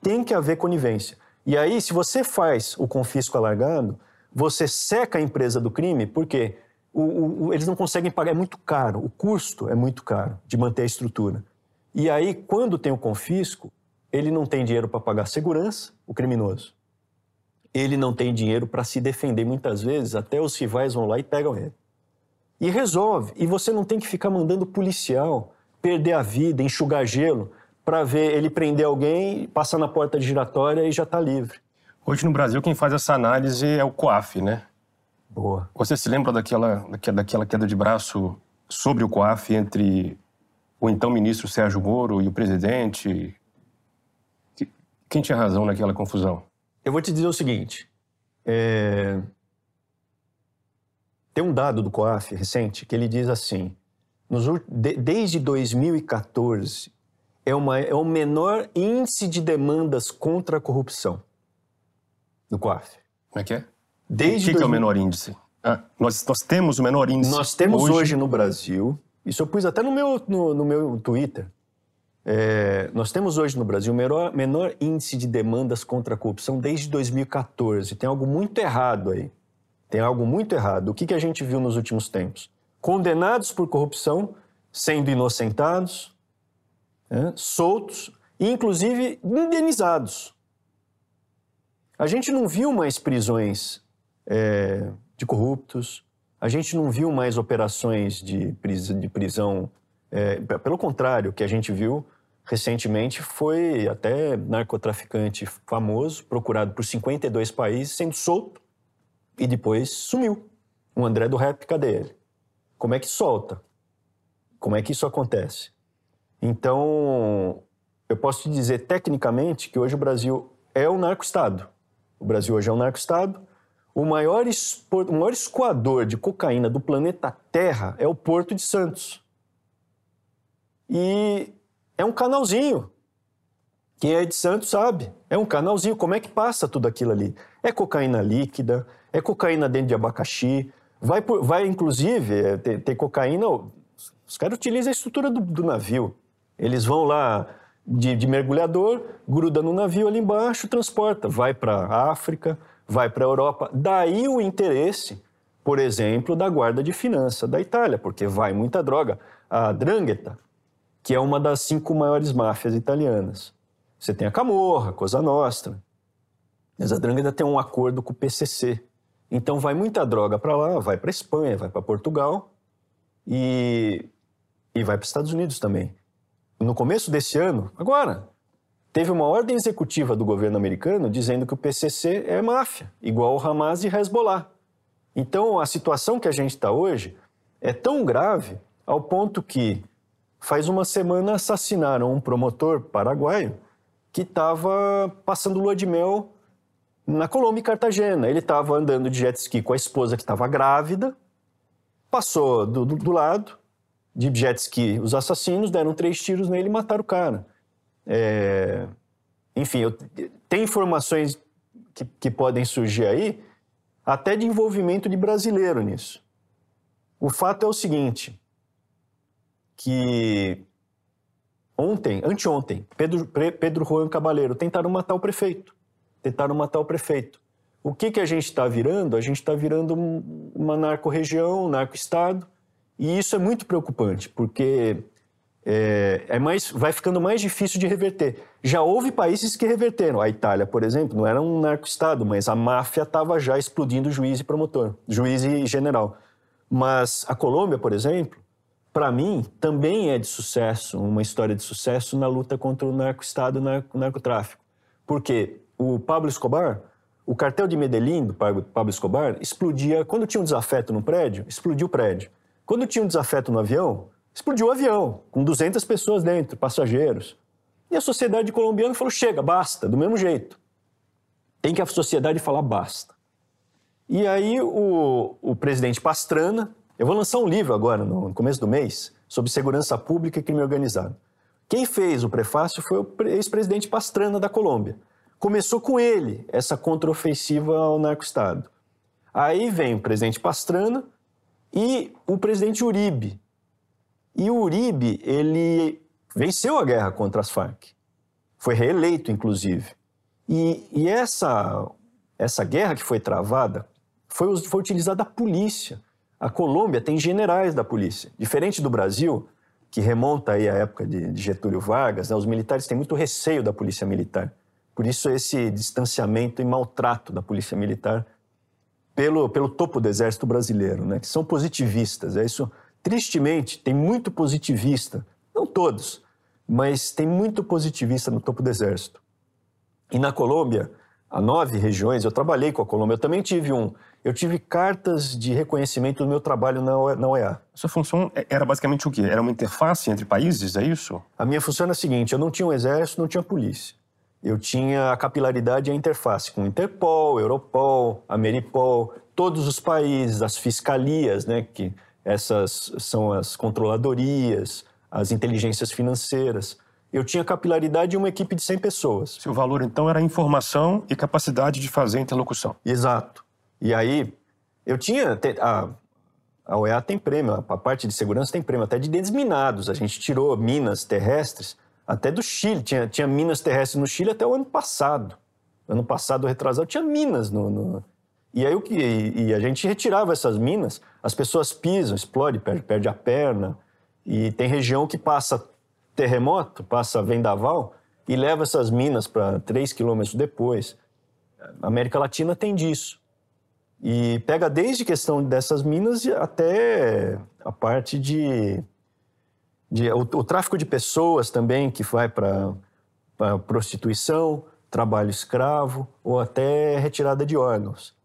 Speaker 1: Tem que haver conivência. E aí, se você faz o confisco alargado, você seca a empresa do crime, porque o, o, eles não conseguem pagar, é muito caro, o custo é muito caro de manter a estrutura. E aí, quando tem o confisco, ele não tem dinheiro para pagar segurança, o criminoso. Ele não tem dinheiro para se defender muitas vezes, até os rivais vão lá e pegam ele. E resolve. E você não tem que ficar mandando policial perder a vida, enxugar gelo, para ver ele prender alguém, passar na porta giratória e já está livre.
Speaker 2: Hoje no Brasil, quem faz essa análise é o COAF, né?
Speaker 1: Boa.
Speaker 2: Você se lembra daquela, daquela queda de braço sobre o COAF entre o então ministro Sérgio Moro e o presidente? Quem tinha razão naquela confusão?
Speaker 1: Eu vou te dizer o seguinte: é... tem um dado do COAF recente que ele diz assim: nos, de, desde 2014 é, uma, é o menor índice de demandas contra a corrupção do COAF.
Speaker 2: Como é que é? Desde o que, 2000... que é o menor índice? Ah, nós, nós temos o menor índice.
Speaker 1: Nós temos hoje, hoje no Brasil, isso eu pus até no meu, no, no meu Twitter. É, nós temos hoje no Brasil o menor, menor, índice de demandas contra a corrupção desde 2014. Tem algo muito errado aí. Tem algo muito errado. O que, que a gente viu nos últimos tempos? Condenados por corrupção, sendo inocentados, é, soltos e, inclusive, indenizados. A gente não viu mais prisões é, de corruptos, a gente não viu mais operações de, pris de prisão é, pelo contrário, o que a gente viu, recentemente foi até narcotraficante famoso, procurado por 52 países, sendo solto e depois sumiu. O André do Rap, cadê ele? Como é que solta? Como é que isso acontece? Então, eu posso te dizer tecnicamente que hoje o Brasil é um narco-estado. O Brasil hoje é um narco-estado. O maior, o maior escoador de cocaína do planeta Terra é o Porto de Santos. E é um canalzinho. Quem é de Santos sabe. É um canalzinho. Como é que passa tudo aquilo ali? É cocaína líquida, é cocaína dentro de abacaxi. Vai, vai inclusive, é, ter, ter cocaína. Os caras utilizam a estrutura do, do navio. Eles vão lá de, de, mergulhador, gruda no navio ali embaixo, transporta. Vai para a África, vai para a Europa. Daí o interesse, por exemplo, da Guarda de Finança da Itália, porque vai muita droga. A Drangheta, que é uma das cinco maiores máfias italianas. Você tem a Camorra, Cosa Nostra. Mas a Drangheta tem um acordo com o PCC. Então vai muita droga para lá, vai para Espanha, vai para Portugal e, e vai para os Estados Unidos também. No começo desse ano, agora, teve uma ordem executiva do governo americano dizendo que o PCC é máfia, igual o Hamas e Hezbollah. Então a situação que a gente está hoje é tão grave ao ponto que Faz uma semana assassinaram um promotor paraguaio que estava passando lua de mel na Colômbia e Cartagena. Ele estava andando de jet ski com a esposa que estava grávida, passou do, do, do, lado de jet ski os assassinos, deram três tiros nele e mataram o cara. É... Enfim, eu... tem informações que, que podem surgir aí, até de envolvimento de brasileiro nisso. O fato é o seguinte: que ontem, anteontem, Pedro, Pedro Juan Cabaleiro tentaram matar o prefeito. Tentaram matar o prefeito. O que, que a gente está virando? A gente está virando uma narco-região, um narco-estado, e isso é muito preocupante, porque é, é, mais, vai ficando mais difícil de reverter. Já houve países que reverteram. A Itália, por exemplo, não era um narco-estado, mas a máfia estava já explodindo juiz e promotor, juiz e general. Mas a Colômbia, por exemplo, para mim, também é de sucesso, uma história de sucesso na luta contra o narco-estado e o narcotráfico. Porque o Pablo Escobar, o cartel de Medellín do Pablo Escobar, explodia. Quando tinha um desafeto no prédio, explodiu o prédio. Quando tinha um desafeto no avião, explodiu o avião, com 200 pessoas dentro, passageiros. E a sociedade colombiana falou: chega, basta, do mesmo jeito. Tem que a sociedade falar basta. E aí o, o presidente Pastrana, eu vou lançar um livro agora, no começo do mês, sobre segurança pública e crime organizado. Quem fez o prefácio foi o ex-presidente Pastrana da Colômbia. Começou com ele essa contraofensiva ao narco-estado. Aí vem o presidente Pastrana e o presidente Uribe. E o Uribe, ele venceu a guerra contra as Farc. Foi reeleito, inclusive. E, e essa, essa guerra que foi travada foi, foi utilizada a polícia a Colômbia tem generais da polícia. Diferente do Brasil, que remonta aí à época de, Getúlio Vargas, né, os militares têm muito receio da polícia militar. Por isso esse distanciamento e maltrato da polícia militar pelo, pelo topo do exército brasileiro, né, que são positivistas. É isso, tristemente, tem muito positivista, não todos, mas tem muito positivista no topo do exército. E na Colômbia, há nove regiões, eu trabalhei com a Colômbia, eu também tive um eu tive cartas de reconhecimento do meu trabalho na OEA.
Speaker 2: Sua função é, era basicamente o quê? Era uma interface entre países, é isso?
Speaker 1: A minha função era a seguinte: eu não tinha um exército, não tinha polícia. Eu tinha a capilaridade e a interface com Interpol, Europol, Ameripol, todos os países, as fiscalias, né, que essas são as controladorias, as inteligências financeiras. Eu tinha capilaridade e uma equipe de 100 pessoas.
Speaker 2: Seu valor, então, era informação e capacidade de fazer interlocução.
Speaker 1: Exato. E aí, eu tinha. A, a OEA tem prêmio, a parte de segurança tem prêmio, até de desminados. A gente tirou minas terrestres até do Chile. Tinha, tinha minas terrestres no Chile até o ano passado. Ano passado, retrasado, tinha minas no. no... E aí o que. E a gente retirava essas minas, as pessoas pisam, explode, perde, perde a perna. E tem região que passa terremoto, passa vendaval e leva essas minas para 3 quilômetros depois. A América Latina tem disso. E pega desde questão dessas minas até a parte de, de, o, o, tráfico de pessoas também, que vai para prostituição, trabalho escravo ou até retirada de órgãos.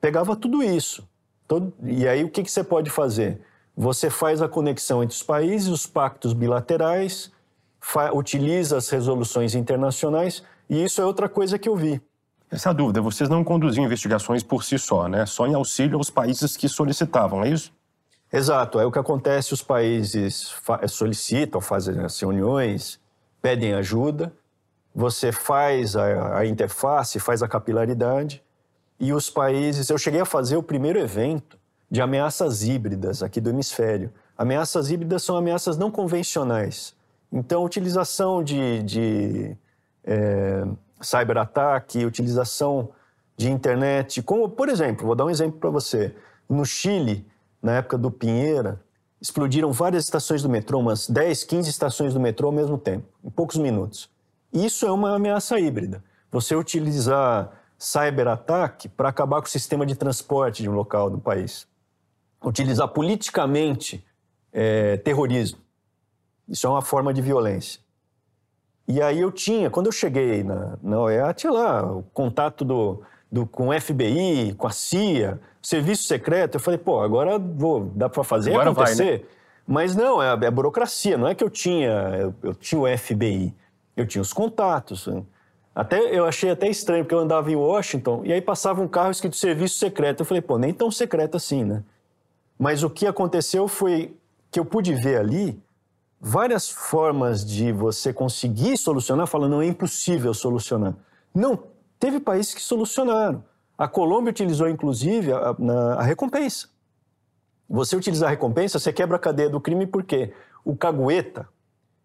Speaker 1: Pegava tudo isso. Todo, e aí o que, que você pode fazer? Você faz a conexão entre os países, os pactos bilaterais, utiliza as resoluções internacionais, e isso é outra coisa que eu vi.
Speaker 2: Essa dúvida. Vocês não conduziam investigações por si só, né? Só em auxílio aos países que solicitavam, é isso?
Speaker 1: Exato. É o que acontece: os países solicitam, fazem as reuniões, pedem ajuda, você faz a, a interface, faz a capilaridade, e os países. Eu cheguei a fazer o primeiro evento de ameaças híbridas aqui do hemisfério. Ameaças híbridas são ameaças não convencionais. Então, utilização de, de é, cyberataque, utilização de internet, como, por exemplo, vou dar um exemplo para você. No Chile, na época do Pinheira, explodiram várias estações do metrô, umas 10, 15 estações do metrô ao mesmo tempo, em poucos minutos. Isso é uma ameaça híbrida. Você utilizar cyberataque para acabar com o sistema de transporte de um local do país. Utilizar politicamente é, terrorismo. Isso é uma forma de violência. E aí eu tinha, quando eu cheguei na, na OEA, tinha lá o contato do, do, com o FBI, com a CIA, serviço secreto. Eu falei, pô, agora vou, dá para fazer agora acontecer. Vai, né? Mas não, é, é burocracia. Não é que eu tinha, eu, eu, tinha o FBI, eu tinha os contatos. Até eu achei até estranho porque eu andava em Washington e aí passava um carro escrito serviço secreto. Eu falei, pô, nem tão secreto assim, né? Mas o que aconteceu foi que eu pude ver ali várias formas de você conseguir solucionar, falando não é impossível solucionar. Não, teve países que solucionaram. A Colômbia utilizou, inclusive, a, a, a recompensa. Você utilizar a recompensa, você quebra a cadeia do crime porque o cagueta,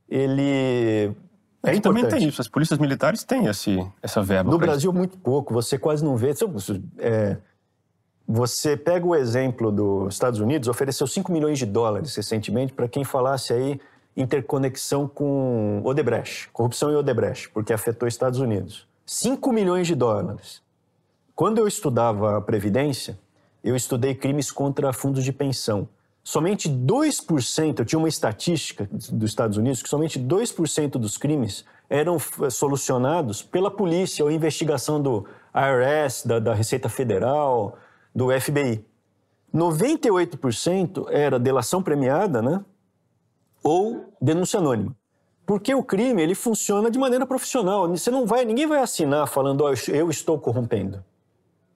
Speaker 1: ele
Speaker 2: é Aqui também tem isso, as polícias militares têm esse, essa verba.
Speaker 1: No Brasil, isso. muito pouco, você quase não vê. É, você pega o exemplo dos Estados Unidos, ofereceu 5 milhões de dólares recentemente para quem falasse aí interconexão com Odebrecht, corrupção em Odebrecht, porque afetou os Estados Unidos. 5 milhões de dólares. Quando eu estudava a Previdência, eu estudei crimes contra fundos de pensão. Somente 2%, eu tinha uma estatística dos Estados Unidos, que somente 2% dos crimes eram solucionados pela polícia ou investigação do IRS, da, da Receita Federal, do FBI. 98% era delação premiada, né? ou denúncia anônima. Porque o crime ele funciona de maneira profissional. Você não vai, ninguém vai assinar falando oh, eu estou corrompendo.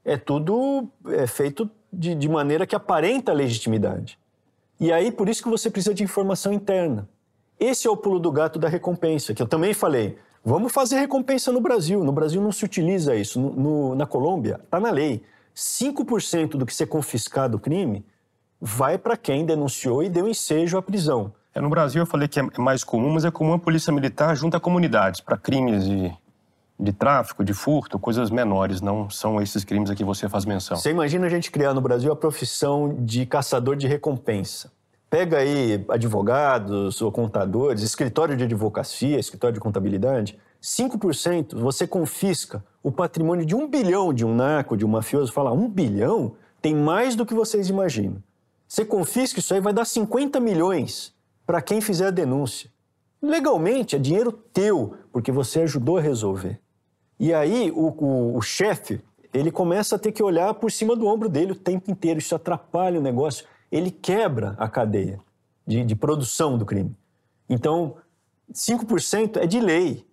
Speaker 1: É tudo é feito de, de maneira que aparenta legitimidade. E aí por isso que você precisa de informação interna. Esse é o pulo do gato da recompensa, que eu também falei. Vamos fazer recompensa no Brasil. No Brasil não se utiliza isso. No, no, na Colômbia, está na lei. 5% do que ser confiscado o crime vai para quem denunciou e deu ensejo à prisão.
Speaker 2: É, no Brasil eu falei que é mais comum, mas é comum a polícia militar junto a comunidades para crimes de, de tráfico, de furto, coisas menores, não são esses crimes a que você faz menção.
Speaker 1: Você imagina a gente criar no Brasil a profissão de caçador de recompensa. Pega aí advogados ou contadores, escritório de advocacia, escritório de contabilidade, 5% você confisca o patrimônio de um bilhão de um narco, de um mafioso. Fala, um bilhão? Tem mais do que vocês imaginam. Você confisca isso aí, vai dar 50 milhões para quem fizer a denúncia. Legalmente é dinheiro teu, porque você ajudou a resolver. E aí o, o, o chefe, ele começa a ter que olhar por cima do ombro dele o tempo inteiro. Isso atrapalha o negócio. Ele quebra a cadeia de, de produção do crime. Então, 5% é de lei.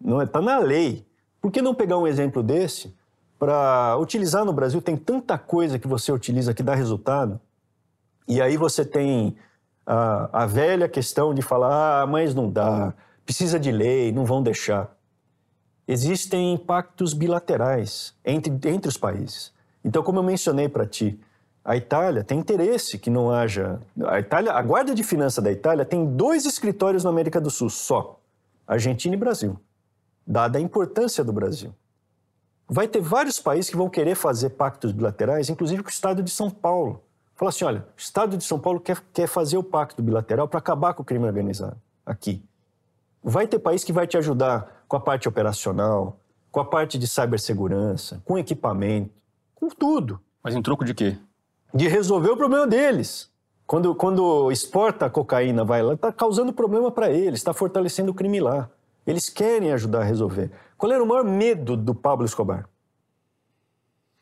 Speaker 1: Não está é, na lei. Por que não pegar um exemplo desse para utilizar no Brasil? Tem tanta coisa que você utiliza que dá resultado. E aí você tem a, a velha questão de falar, ah, mas não dá, precisa de lei, não vão deixar. Existem impactos bilaterais entre, entre os países. Então, como eu mencionei para ti, a Itália tem interesse que não haja. A Itália, a Guarda de Finanças da Itália tem dois escritórios na América do Sul só, Argentina e Brasil, dada a importância do Brasil. Vai ter vários países que vão querer fazer pactos bilaterais, inclusive com o Estado de São Paulo. Fala assim: olha, o Estado de São Paulo quer, quer fazer o pacto bilateral para acabar com o crime organizado aqui. Vai ter país que vai te ajudar com a parte operacional, com a parte de cibersegurança, com equipamento, com tudo.
Speaker 2: Mas em troco de quê?
Speaker 1: De resolver o problema deles. Quando, quando exporta a cocaína, vai lá, está causando problema para eles, está fortalecendo o crime lá. Eles querem ajudar a resolver. Qual era o maior medo do Pablo Escobar?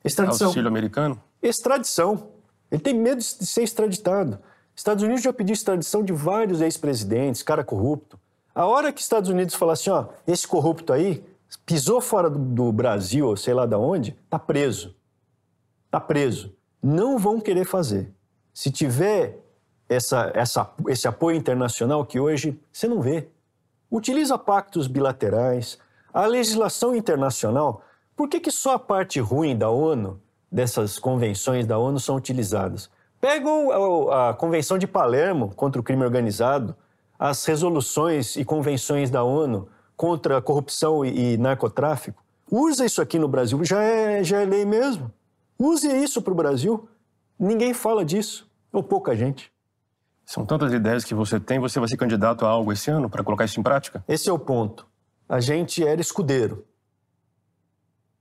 Speaker 2: Extradição. Auxílio americano?
Speaker 1: Extradição. Ele tem medo de ser extraditado. Estados Unidos já pediu extradição de vários ex-presidentes, cara corrupto. A hora que Estados Unidos falar assim, ó, esse corrupto aí pisou fora do, do Brasil, ou sei lá de onde, tá preso. Tá preso. Não vão querer fazer. Se tiver essa, essa, esse apoio internacional que hoje você não vê, utiliza pactos bilaterais, a legislação internacional. Por que, que só a parte ruim da ONU, dessas convenções da ONU, são utilizadas? Pega a, Convenção de Palermo contra o crime organizado, as resoluções e convenções da ONU contra a corrupção e, e narcotráfico. Usa isso aqui no Brasil, já é, já é lei mesmo. Use isso para o Brasil. Ninguém fala disso, ou pouca gente.
Speaker 2: São tantas ideias que você tem, você vai ser candidato a algo esse ano para colocar isso em prática?
Speaker 1: Esse é o ponto. A gente era escudeiro.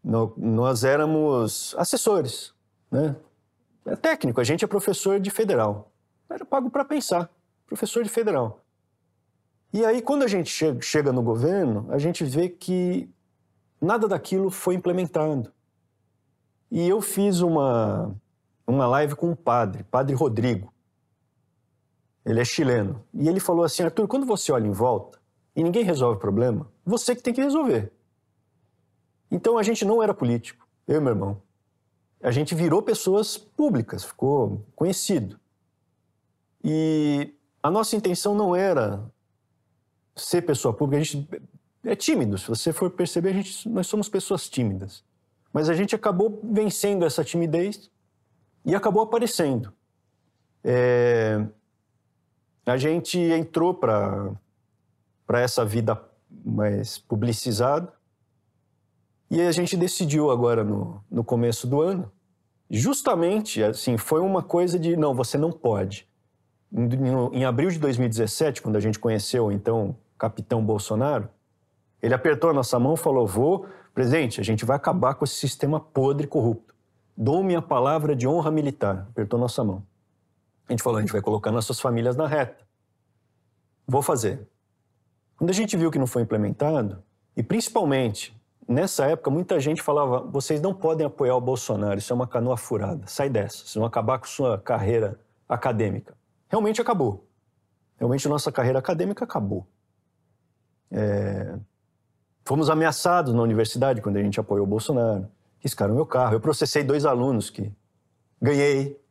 Speaker 1: Nós éramos assessores, né? É técnico, a gente é professor de federal. Era pago para pensar, professor de federal. E aí, quando a gente chega no governo, a gente vê que nada daquilo foi implementado. E eu fiz uma, uma live com um padre, padre Rodrigo. Ele é chileno. E ele falou assim: Arthur, quando você olha em volta e ninguém resolve o problema, você que tem que resolver. Então a gente não era político, eu e meu irmão. A gente virou pessoas públicas, ficou conhecido. E a nossa intenção não era ser pessoa pública, a gente é tímido. Se você for perceber, a gente, nós somos pessoas tímidas. Mas a gente acabou vencendo essa timidez e acabou aparecendo. É, a gente entrou para essa vida mais publicizada e a gente decidiu agora no, no começo do ano, justamente assim, foi uma coisa de não, você não pode. Em, em abril de 2017, quando a gente conheceu então capitão Bolsonaro, ele apertou a nossa mão e falou: Vou, presidente, a gente vai acabar com esse sistema podre e corrupto. Dou minha palavra de honra militar. Apertou nossa mão. A gente falou: a gente vai colocar nossas famílias na reta. Vou fazer. Quando a gente viu que não foi implementado, e principalmente nessa época, muita gente falava: vocês não podem apoiar o Bolsonaro, isso é uma canoa furada, sai dessa, vocês vão acabar com sua carreira acadêmica. Realmente acabou. Realmente nossa carreira acadêmica acabou. É... Fomos ameaçados na universidade quando a gente apoiou o Bolsonaro. Riscaram meu carro. Eu processei dois alunos que ganhei.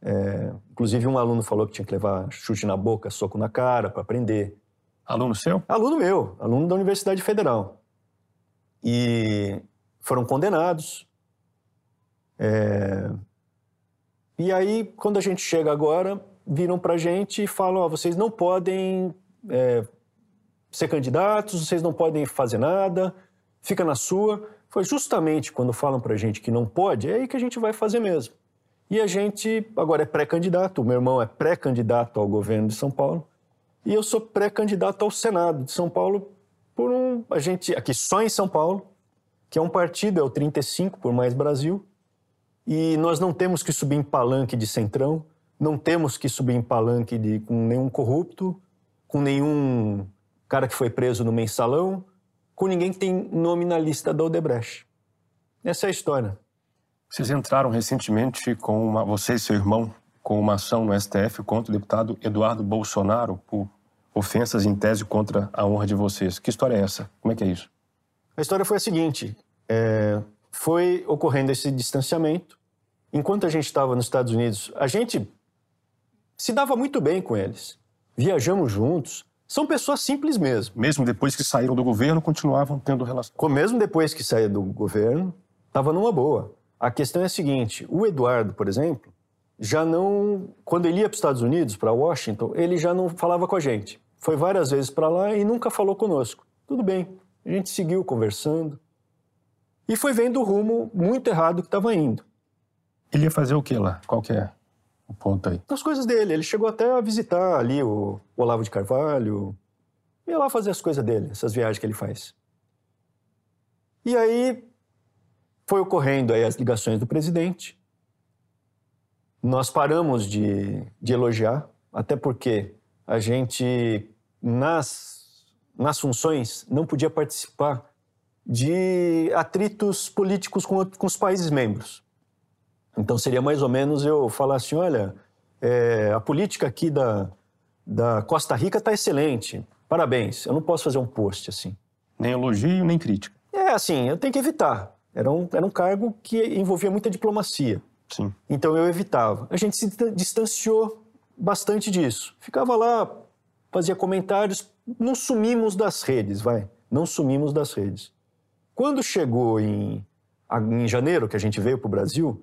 Speaker 1: É... Inclusive, um aluno falou que tinha que levar chute na boca, soco na cara para aprender.
Speaker 2: Aluno seu?
Speaker 1: Aluno meu, aluno da Universidade Federal. E foram condenados. É... E aí, quando a gente chega agora, viram para a gente e falam: oh, vocês não podem é, ser candidatos, vocês não podem fazer nada, fica na sua. Foi justamente quando falam para a gente que não pode, é aí que a gente vai fazer mesmo. E a gente agora é pré-candidato, o meu irmão é pré-candidato ao governo de São Paulo, e eu sou pré-candidato ao Senado de São Paulo por um. A gente, aqui só em São Paulo, que é um partido, é o 35 por Mais Brasil, e nós não temos que subir em palanque de centrão, não temos que subir em palanque de, com nenhum corrupto, com nenhum cara que foi preso no mensalão, com ninguém que tem nome na lista da Odebrecht. Essa é a história.
Speaker 2: Vocês entraram recentemente com uma, você e seu irmão, com uma ação no STF contra o deputado Eduardo Bolsonaro por ofensas em tese contra a honra de vocês. Que história é essa? Como é que é isso?
Speaker 1: A história foi a seguinte: é, foi ocorrendo esse distanciamento. Enquanto a gente estava nos Estados Unidos, a gente se dava muito bem com eles. Viajamos juntos, são pessoas simples mesmo.
Speaker 2: Mesmo depois que saíram do governo, continuavam tendo relação.
Speaker 1: Mesmo depois que saíram do governo, estava numa boa. A questão é a seguinte: o Eduardo, por exemplo, já não. Quando ele ia para os Estados Unidos, para Washington, ele já não falava com a gente. Foi várias vezes para lá e nunca falou conosco. Tudo bem, a gente seguiu conversando e foi vendo o rumo muito errado que estava indo.
Speaker 2: Ele ia fazer o que lá? Qual que é? o ponto aí?
Speaker 1: As coisas dele. Ele chegou até a visitar ali o, Olavo de Carvalho. Ia lá fazer as coisas dele, essas viagens que ele faz. E aí foi ocorrendo aí as ligações do presidente. nós paramos de, de elogiar, até porque a gente, nas, nas funções, não podia participar de atritos políticos com, com os países membros. Então seria mais ou menos eu falar assim: olha, é, a política aqui da, da Costa Rica está excelente, parabéns. Eu não posso fazer um post assim.
Speaker 2: Nem elogio, nem crítica.
Speaker 1: É assim, eu tenho que evitar. Era um, era um cargo que envolvia muita diplomacia.
Speaker 2: Sim.
Speaker 1: Então eu evitava. A gente se distanciou bastante disso. Ficava lá, fazia comentários, não sumimos das redes, vai. Não sumimos das redes. Quando chegou em, em janeiro, que a gente veio para o Brasil,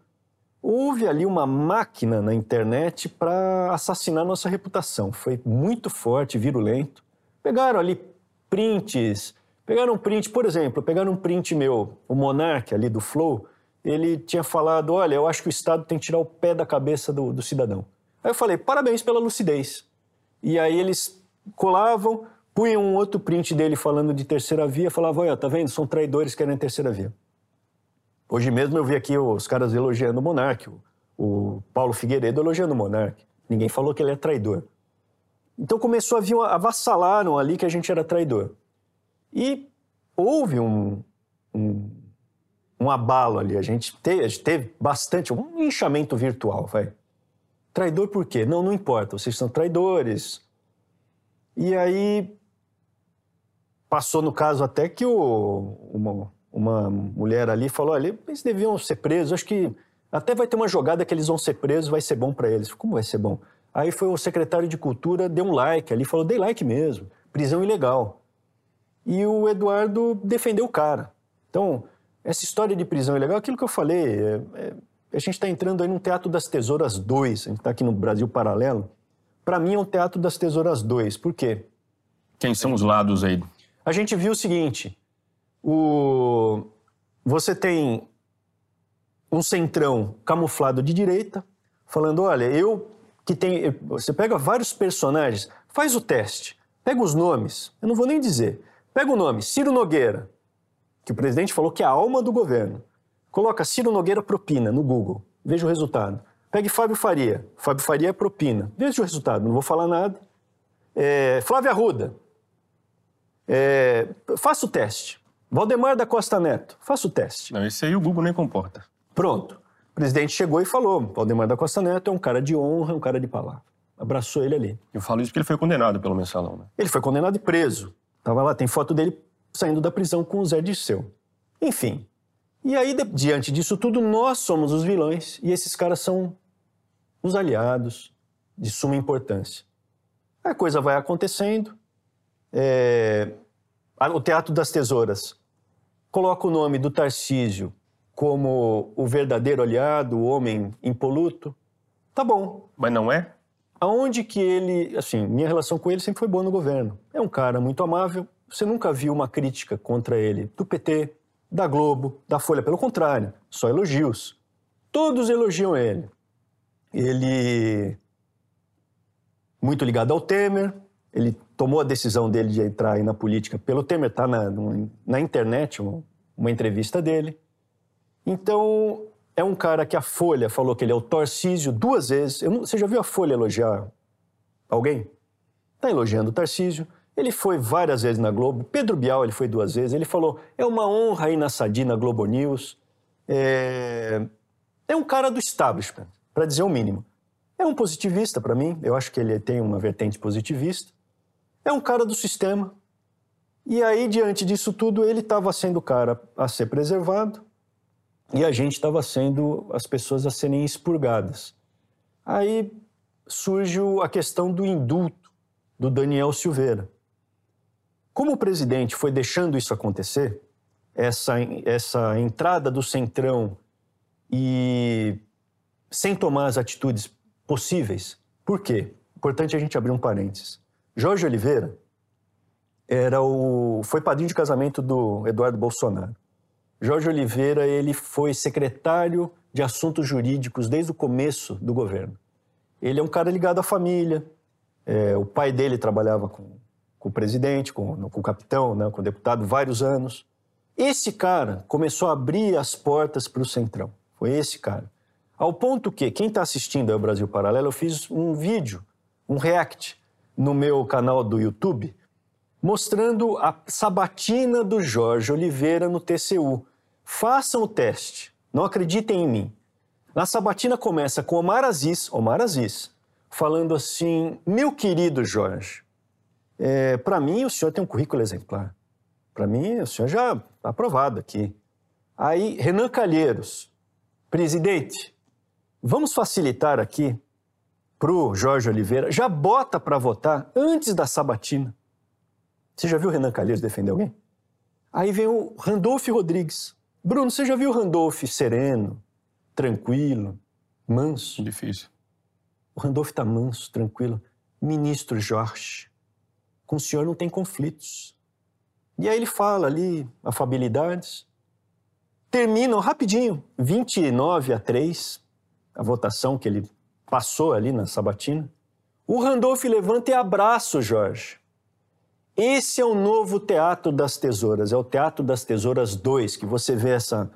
Speaker 1: houve ali uma máquina na internet para assassinar nossa reputação. Foi muito forte, virulento. Pegaram ali prints, pegaram um print, por exemplo, pegaram um print meu, o Monark ali do Flow, ele tinha falado, olha, eu acho que o Estado tem que tirar o pé da cabeça do, do cidadão. Aí eu falei, parabéns pela lucidez. E aí eles colavam, punham um outro print dele falando de terceira via, falavam, olha, tá vendo, são traidores que querem terceira via. Hoje mesmo eu vi aqui os caras elogiando o Monark, o Paulo Figueiredo elogiando o Monark. Ninguém falou que ele é traidor. Então começou a vir, avassalaram ali que a gente era traidor. E houve um, um, um abalo ali. A gente, teve, a gente teve bastante, um inchamento virtual, vai. Traidor por quê? Não, não importa, vocês são traidores. E aí passou no caso até que o, uma, uma mulher ali falou: olha, eles deviam ser presos. Acho que até vai ter uma jogada que eles vão ser presos, vai ser bom para eles. Como vai ser bom? Aí foi o secretário de Cultura, deu um like ali, falou: dei like mesmo, prisão ilegal. E o Eduardo defendeu o cara. Então, essa história de prisão ilegal, aquilo que eu falei, é, é, a gente está entrando aí num Teatro das Tesouras 2, a gente está aqui no Brasil Paralelo. Para mim é um Teatro das Tesouras 2, por quê?
Speaker 2: Quem são os lados aí?
Speaker 1: A gente viu o seguinte: o... Você tem um centrão camuflado de direita, falando: olha, eu que tem. Você pega vários personagens, faz o teste, pega os nomes, eu não vou nem dizer. Pega o nome, Ciro Nogueira, que o presidente falou que é a alma do governo. Coloca Ciro Nogueira propina no Google, veja o resultado. Pegue Fábio Faria, Fábio Faria é propina, veja o resultado, não vou falar nada. É, Flávia Arruda, é, faça o teste. Valdemar da Costa Neto, faça o teste.
Speaker 2: Não, esse aí o Google nem comporta.
Speaker 1: Pronto. O presidente chegou e falou: Valdemar da Costa Neto é um cara de honra, um cara de palavra. Abraçou ele ali.
Speaker 2: Eu falo isso porque ele foi condenado pelo mensalão, né?
Speaker 1: Ele foi condenado e preso. Tava lá, tem foto dele saindo da prisão com o Zé Dirceu. Enfim. E aí, de, diante disso tudo, nós somos os vilões e esses caras são os aliados de suma importância. A coisa vai acontecendo. É... O Teatro das Tesouras coloca o nome do Tarcísio como o verdadeiro aliado, o homem impoluto. Tá bom.
Speaker 2: Mas não é?
Speaker 1: Aonde que ele, assim, minha relação com ele sempre foi boa no governo. É um cara muito amável. Você nunca viu uma crítica contra ele do PT, da Globo, da Folha. Pelo contrário, só elogios. Todos elogiam ele. Ele muito ligado ao Temer. Ele tomou a decisão dele de entrar na política pelo Temer, tá na, na internet, uma, uma entrevista dele. Então, é um cara que a Folha falou que ele é o Tarcísio duas vezes. Não, você já viu a Folha elogiar alguém? Está elogiando o Tarcísio. Ele foi várias vezes na Globo. Pedro Bial ele foi duas vezes. Ele falou: é uma honra ir na Sadi, na Globo News. É, é um cara do establishment, para dizer o mínimo. É um positivista para mim. Eu acho que ele tem uma vertente positivista é um cara do sistema. E aí, diante disso tudo, ele estava sendo o cara a ser preservado e a gente estava sendo as pessoas a serem expurgadas. Aí surge a questão do indulto do Daniel Silveira. Como o presidente foi deixando isso acontecer, essa, essa entrada do Centrão e sem tomar as atitudes possíveis, por quê? Importante a gente abrir um parênteses. Jorge Oliveira era o, foi padrinho de casamento do Eduardo Bolsonaro. Jorge Oliveira ele foi secretário de assuntos jurídicos desde o começo do governo. Ele é um cara ligado à família. É, o pai dele trabalhava com, com o presidente, com, com o capitão, né, com o deputado, vários anos. Esse cara começou a abrir as portas para o Centrão. Foi esse cara. Ao ponto que, quem está assistindo ao Brasil Paralelo, eu fiz um vídeo, um react, no meu canal do YouTube, mostrando a sabatina do Jorge Oliveira no TCU. Façam o teste, não acreditem em mim. Na sabatina começa com Omar Aziz, Omar Aziz, falando assim: Meu querido Jorge, é, para mim o senhor tem um currículo exemplar. Para mim o senhor já está aprovado aqui. Aí, Renan Calheiros, presidente, vamos facilitar aqui para o Jorge Oliveira, já bota para votar antes da sabatina. Você já viu o Renan Calheiros defender alguém? Aí vem o Randolph Rodrigues. Bruno, você já viu o Randolph sereno, tranquilo, manso?
Speaker 2: Difícil.
Speaker 1: O Randolph está manso, tranquilo. Ministro Jorge, com o senhor não tem conflitos. E aí ele fala ali, afabilidades. Terminam rapidinho, 29 a 3, a votação que ele passou ali na sabatina. O Randolph levanta e abraça o Jorge. Esse é o novo Teatro das Tesouras, é o Teatro das Tesouras 2, que você vê essa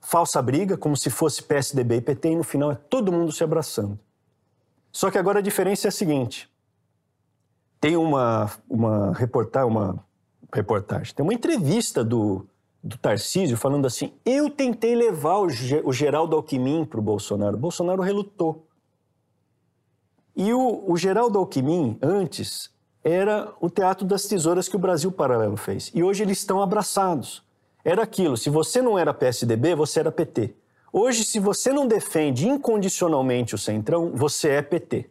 Speaker 1: falsa briga, como se fosse PSDB e PT, e no final é todo mundo se abraçando. Só que agora a diferença é a seguinte: tem uma, uma reportagem, uma reportagem, tem uma entrevista do, do Tarcísio falando assim: eu tentei levar o, o Geraldo Alckmin para o Bolsonaro, o Bolsonaro relutou. E o, o Geraldo Alckmin, antes, era o Teatro das Tesouras que o Brasil Paralelo fez. E hoje eles estão abraçados. Era aquilo, se você não era PSDB, você era PT. Hoje, se você não defende incondicionalmente o Centrão, você é PT.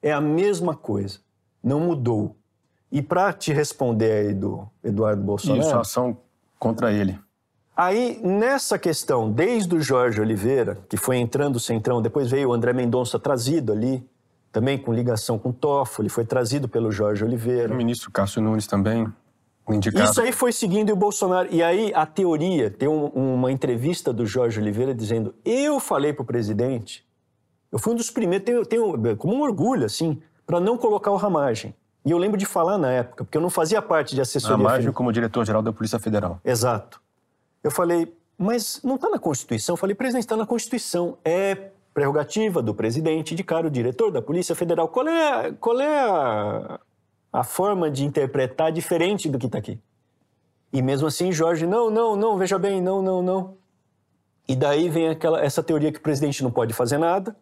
Speaker 1: É a mesma coisa. Não mudou. E para te responder aí do Eduardo Bolsonaro...
Speaker 2: Isso, a ação contra ele.
Speaker 1: Aí, nessa questão, desde o Jorge Oliveira, que foi entrando o Centrão, depois veio o André Mendonça trazido ali, também com ligação com Toffoli, foi trazido pelo Jorge Oliveira.
Speaker 2: O ministro Cássio Nunes também, indicado.
Speaker 1: Isso aí foi seguindo o Bolsonaro. E aí a teoria, tem um, uma entrevista do Jorge Oliveira dizendo: eu falei para o presidente, eu fui um dos primeiros, tenho, tenho como um orgulho, assim, para não colocar o Ramagem. E eu lembro de falar na época, porque eu não fazia parte de assessoria.
Speaker 2: Ramagem como diretor-geral da Polícia Federal.
Speaker 1: Exato. Eu falei, mas não está na Constituição? Eu falei, presidente, está na Constituição. É prerrogativa do presidente indicar o diretor da Polícia Federal. Qual é, qual é a, a forma de interpretar diferente do que está aqui? E mesmo assim, Jorge, não, não, não, veja bem, não, não, não. E daí vem aquela, essa teoria que o presidente não pode fazer nada,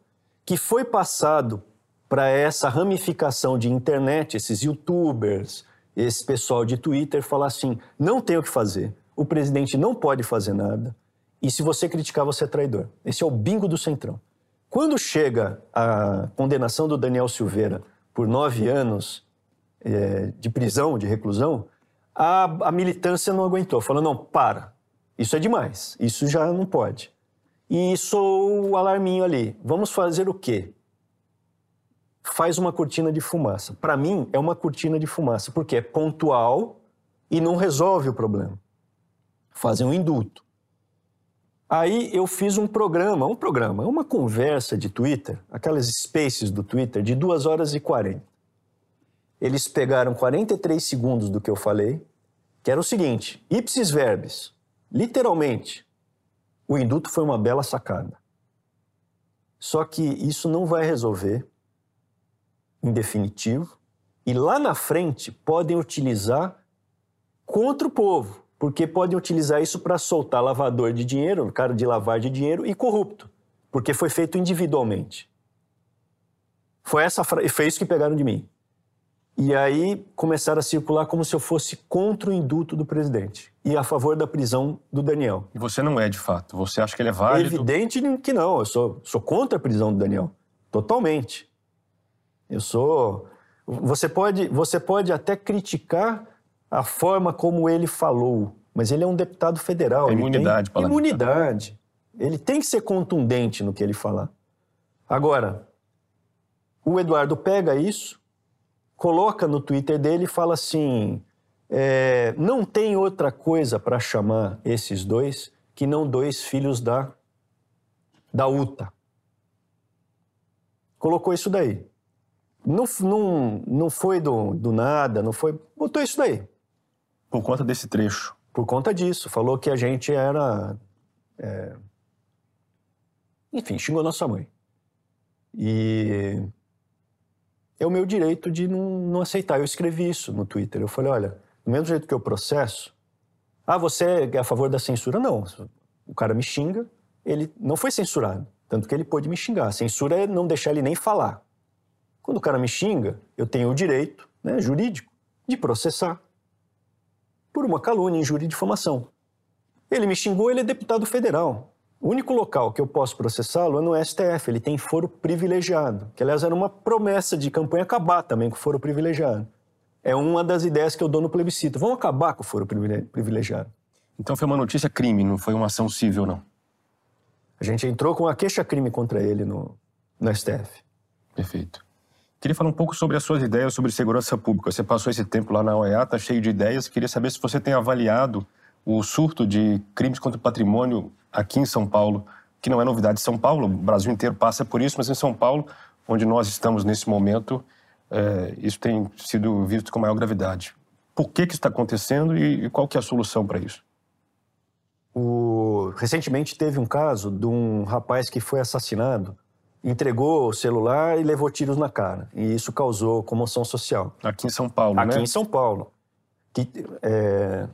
Speaker 1: que foi passado para essa ramificação de internet, esses youtubers, esse pessoal de Twitter, falar assim: não tem o que fazer, o presidente não pode fazer nada, e se você criticar, você é traidor. Esse é o bingo do Centrão. Quando chega a condenação do Daniel Silveira por nove anos é, de prisão, de reclusão, a, a militância não aguentou, falou: não, para, isso é demais, isso já não pode. E sou o alarminho ali. Vamos fazer o quê? Faz uma cortina de fumaça. Para mim, é uma cortina de fumaça, porque é pontual e não resolve o problema. Fazem um indulto. Aí eu fiz um programa, um programa, uma conversa de Twitter, aquelas spaces do Twitter, de 2 horas e 40. Eles pegaram 43 segundos do que eu falei, que era o seguinte: ipsis verbis, literalmente, o induto foi uma bela sacada. Só que isso não vai resolver, em definitivo, e lá na frente podem utilizar contra o povo porque podem utilizar isso para soltar lavador de dinheiro, cara de lavar de dinheiro e corrupto, porque foi feito individualmente. Foi essa foi isso que pegaram de mim. E aí começaram a circular como se eu fosse contra o induto do presidente e a favor da prisão do Daniel.
Speaker 2: E você não é de fato? Você acha que ele é válido?
Speaker 1: É evidente que não. Eu sou, sou contra a prisão do Daniel, totalmente. Eu sou. Você pode, você pode até criticar a forma como ele falou. Mas ele é um deputado federal.
Speaker 2: É imunidade,
Speaker 1: tem Imunidade. Ele tem que ser contundente no que ele falar. Agora, o Eduardo pega isso, coloca no Twitter dele e fala assim: é, não tem outra coisa para chamar esses dois que não dois filhos da, da UTA. Colocou isso daí. Não, não, não foi do, do nada, não foi. Botou isso daí.
Speaker 2: Por conta desse trecho.
Speaker 1: Por conta disso. Falou que a gente era. É... Enfim, xingou nossa mãe. E é o meu direito de não, não aceitar. Eu escrevi isso no Twitter. Eu falei, olha, do mesmo jeito que eu processo, ah, você é a favor da censura? Não. O cara me xinga, ele não foi censurado. Tanto que ele pôde me xingar. A censura é não deixar ele nem falar. Quando o cara me xinga, eu tenho o direito né, jurídico de processar por uma calúnia, injúria e difamação. Ele me xingou, ele é deputado federal. O único local que eu posso processá-lo é no STF. Ele tem foro privilegiado, que aliás era uma promessa de campanha acabar também com o foro privilegiado. É uma das ideias que eu dou no plebiscito. Vamos acabar com o foro privilegiado.
Speaker 2: Então foi uma notícia crime, não foi uma ação civil, não?
Speaker 1: A gente entrou com a queixa-crime contra ele no, no STF.
Speaker 2: Perfeito. Queria falar um pouco sobre as suas ideias sobre segurança pública. Você passou esse tempo lá na OEA, está cheio de ideias. Queria saber se você tem avaliado o surto de crimes contra o patrimônio aqui em São Paulo, que não é novidade de São Paulo, o Brasil inteiro passa por isso, mas em São Paulo, onde nós estamos nesse momento, é, isso tem sido visto com maior gravidade. Por que, que isso está acontecendo e, e qual que é a solução para isso?
Speaker 1: O... Recentemente teve um caso de um rapaz que foi assassinado, entregou o celular e levou tiros na cara. E isso causou comoção social.
Speaker 2: Aqui em São Paulo,
Speaker 1: Aqui
Speaker 2: né?
Speaker 1: em São Paulo. Que, é...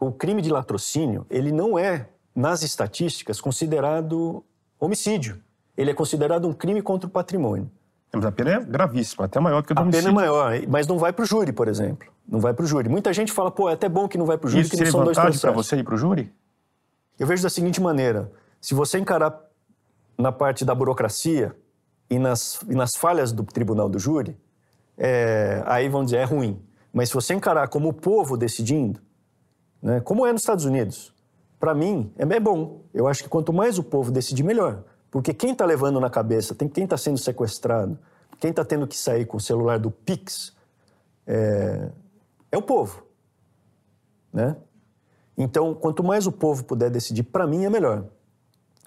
Speaker 1: O crime de latrocínio, ele não é nas estatísticas, considerado homicídio. Ele é considerado um crime contra o patrimônio.
Speaker 2: Mas a pena é gravíssima, até maior do que o do
Speaker 1: A
Speaker 2: homicídio.
Speaker 1: pena é maior, mas não vai para o júri, por exemplo. Não vai para o júri. Muita gente fala, pô, é até bom que não vai para o júri,
Speaker 2: Isso
Speaker 1: que não são dois
Speaker 2: vantagem para
Speaker 1: processos.
Speaker 2: você ir para o júri?
Speaker 1: Eu vejo da seguinte maneira: se você encarar na parte da burocracia e nas, e nas falhas do tribunal do júri, é, aí vão dizer é ruim. Mas se você encarar como o povo decidindo, né, como é nos Estados Unidos, para mim é bem bom. Eu acho que quanto mais o povo decidir, melhor. Porque quem está levando na cabeça, tem, quem está sendo sequestrado, quem está tendo que sair com o celular do Pix, é, é o povo. Né? Então, quanto mais o povo puder decidir, para mim é melhor.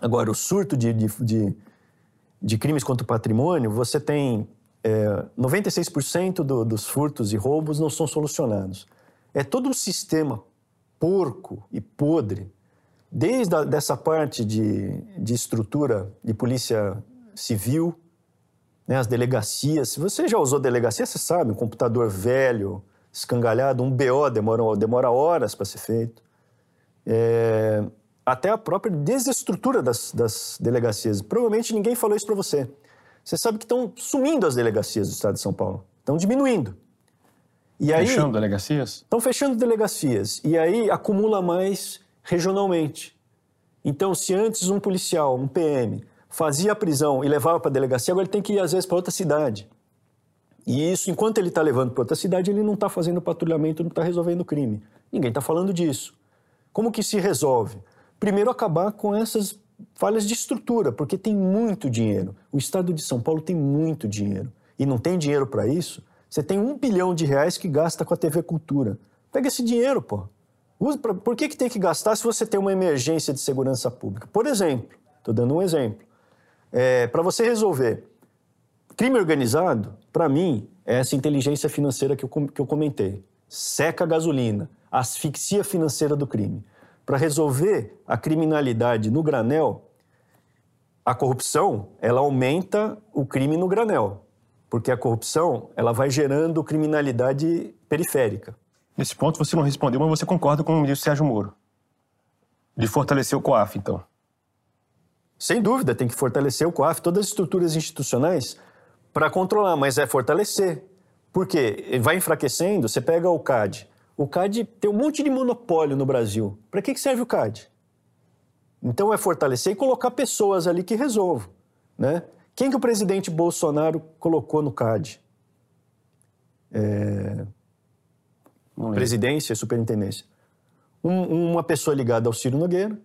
Speaker 1: Agora, o surto de, de, de, de crimes contra o patrimônio, você tem é, 96% do, dos furtos e roubos não são solucionados. É todo um sistema porco e podre, desde a, dessa parte de, de estrutura de polícia civil, né, as delegacias. Se você já usou delegacia, você sabe, um computador velho, escangalhado, um BO demora, demora horas para ser feito. É, até a própria desestrutura das, das delegacias. Provavelmente ninguém falou isso para você. Você sabe que estão sumindo as delegacias do estado de São Paulo. Estão diminuindo. E aí,
Speaker 2: Fechando delegacias?
Speaker 1: Estão fechando delegacias. E aí acumula mais regionalmente. Então, se antes um policial, um PM, fazia a prisão e levava para a delegacia, agora ele tem que ir, às vezes, para outra cidade. E isso, enquanto ele está levando para outra cidade, ele não está fazendo patrulhamento, não está resolvendo o crime. Ninguém está falando disso. Como que se resolve? Primeiro, acabar com essas falhas de estrutura, porque tem muito dinheiro. O estado de São Paulo tem muito dinheiro. E não tem dinheiro para isso. Você tem um bilhão de reais que gasta com a TV Cultura. Pega esse dinheiro, pô. Por que, que tem que gastar se você tem uma emergência de segurança pública? Por exemplo, estou dando um exemplo. É, para você resolver crime organizado, para mim, é essa inteligência financeira que eu, que eu comentei. Seca a gasolina, asfixia financeira do crime. Para resolver a criminalidade no granel, a corrupção, ela aumenta o crime no granel. Porque a corrupção, ela vai gerando criminalidade periférica.
Speaker 2: Nesse ponto você não respondeu, mas você concorda com o ministro Sérgio Moro. De fortalecer o COAF, então.
Speaker 1: Sem dúvida, tem que fortalecer o COAF, todas as estruturas institucionais para controlar, mas é fortalecer. Por quê? Vai enfraquecendo, você pega o CAD. O CAD tem um monte de monopólio no Brasil. Para que que serve o CAD? Então é fortalecer e colocar pessoas ali que resolvam. Né? Quem que o presidente Bolsonaro colocou no CAD? É... Presidência, superintendência. Um, uma pessoa ligada ao Ciro Nogueira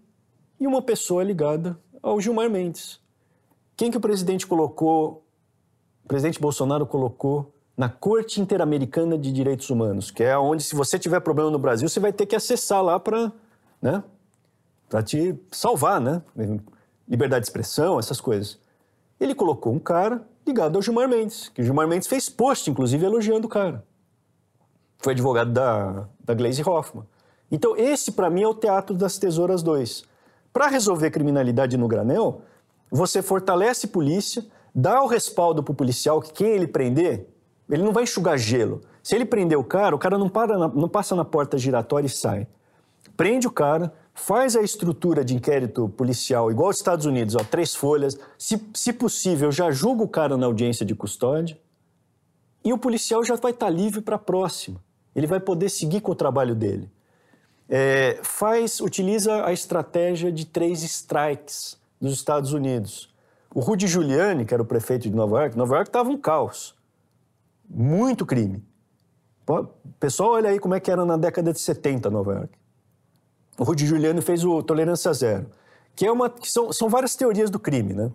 Speaker 1: e uma pessoa ligada ao Gilmar Mendes. Quem que o presidente colocou, o presidente Bolsonaro colocou na Corte Interamericana de Direitos Humanos, que é onde, se você tiver problema no Brasil, você vai ter que acessar lá para né, te salvar, né? Liberdade de expressão, essas coisas. Ele colocou um cara ligado ao Gilmar Mendes, que o Gilmar Mendes fez post, inclusive, elogiando o cara. Foi advogado da, da Glaze Hoffman. Então, esse, para mim, é o teatro das tesouras 2. Para resolver criminalidade no granel, você fortalece polícia, dá o respaldo para o policial que quem ele prender, ele não vai enxugar gelo. Se ele prender o cara, o cara não, para na, não passa na porta giratória e sai. Prende o cara, faz a estrutura de inquérito policial igual aos Estados Unidos, ó, três folhas. Se, se possível, já julga o cara na audiência de custódia. E o policial já vai estar livre para a próxima. Ele vai poder seguir com o trabalho dele. É, faz, utiliza a estratégia de três strikes dos Estados Unidos. O Rudy Giuliani, que era o prefeito de Nova York, Nova York estava um caos. Muito crime. Pessoal, olha aí como é que era na década de 70 Nova York. O Rudy Giuliani fez o Tolerância Zero, que, é uma, que são, são várias teorias do crime, né?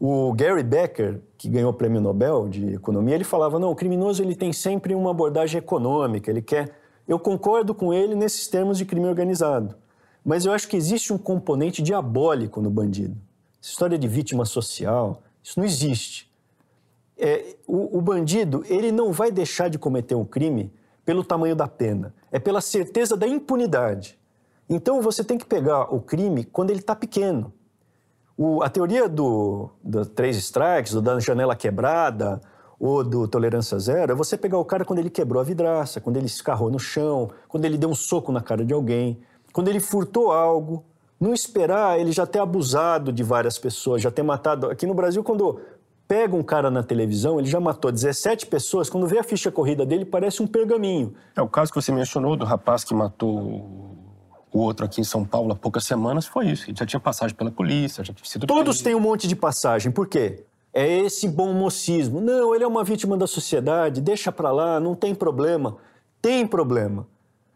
Speaker 1: O Gary Becker, que ganhou o prêmio Nobel de Economia, ele falava, não, o criminoso ele tem sempre uma abordagem econômica, ele quer... Eu concordo com ele nesses termos de crime organizado, mas eu acho que existe um componente diabólico no bandido. Essa história de vítima social, isso não existe. É, o, o bandido, ele não vai deixar de cometer um crime pelo tamanho da pena, é pela certeza da impunidade. Então você tem que pegar o crime quando ele está pequeno. O, a teoria do, do três strikes, do da janela quebrada, ou do tolerância zero, é você pegar o cara quando ele quebrou a vidraça, quando ele escarrou no chão, quando ele deu um soco na cara de alguém, quando ele furtou algo. Não esperar ele já ter abusado de várias pessoas, já ter matado. Aqui no Brasil, quando pega um cara na televisão, ele já matou 17 pessoas, quando vê a ficha corrida dele, parece um pergaminho.
Speaker 2: É o caso que você mencionou do rapaz que matou o outro aqui em São Paulo há poucas semanas foi isso. Ele já tinha passagem pela polícia, já tinha sido.
Speaker 1: Todos têm um monte de passagem. Por quê? É esse bom mocismo. Não, ele é uma vítima da sociedade, deixa pra lá, não tem problema. Tem problema.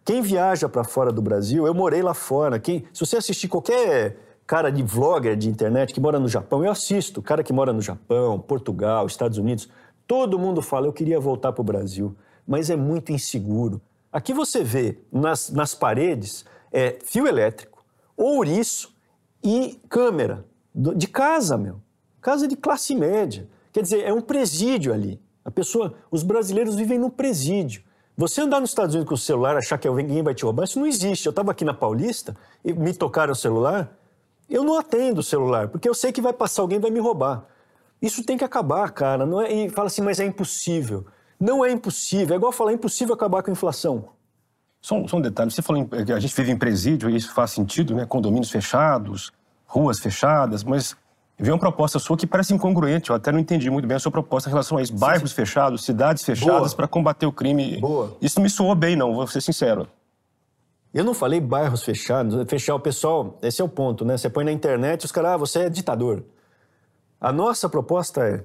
Speaker 1: Quem viaja para fora do Brasil, eu morei lá fora. Quem, se você assistir qualquer cara de vlogger de internet que mora no Japão, eu assisto. Cara que mora no Japão, Portugal, Estados Unidos, todo mundo fala: eu queria voltar para o Brasil, mas é muito inseguro. Aqui você vê nas, nas paredes é, fio elétrico, ouriço e câmera de casa, meu. Casa de classe média. Quer dizer, é um presídio ali. A pessoa, os brasileiros vivem num presídio. Você andar nos Estados Unidos com o celular, achar que alguém vai te roubar, isso não existe. Eu estava aqui na Paulista e me tocaram o celular. Eu não atendo o celular, porque eu sei que vai passar alguém e vai me roubar. Isso tem que acabar, cara. Não é, e fala assim, mas é impossível. Não é impossível. É igual falar, é impossível acabar com a inflação.
Speaker 2: Só, só um detalhe, você falou que a gente vive em presídio, e isso faz sentido, né? Condomínios fechados, ruas fechadas, mas veio uma proposta sua que parece incongruente, eu até não entendi muito bem a sua proposta em relação a isso. Bairros sim, sim. fechados, cidades fechadas para combater o crime.
Speaker 1: Boa.
Speaker 2: Isso não me soou bem, não, vou ser sincero.
Speaker 1: Eu não falei bairros fechados, fechar o pessoal, esse é o ponto, né? Você põe na internet os caras, ah, você é ditador. A nossa proposta é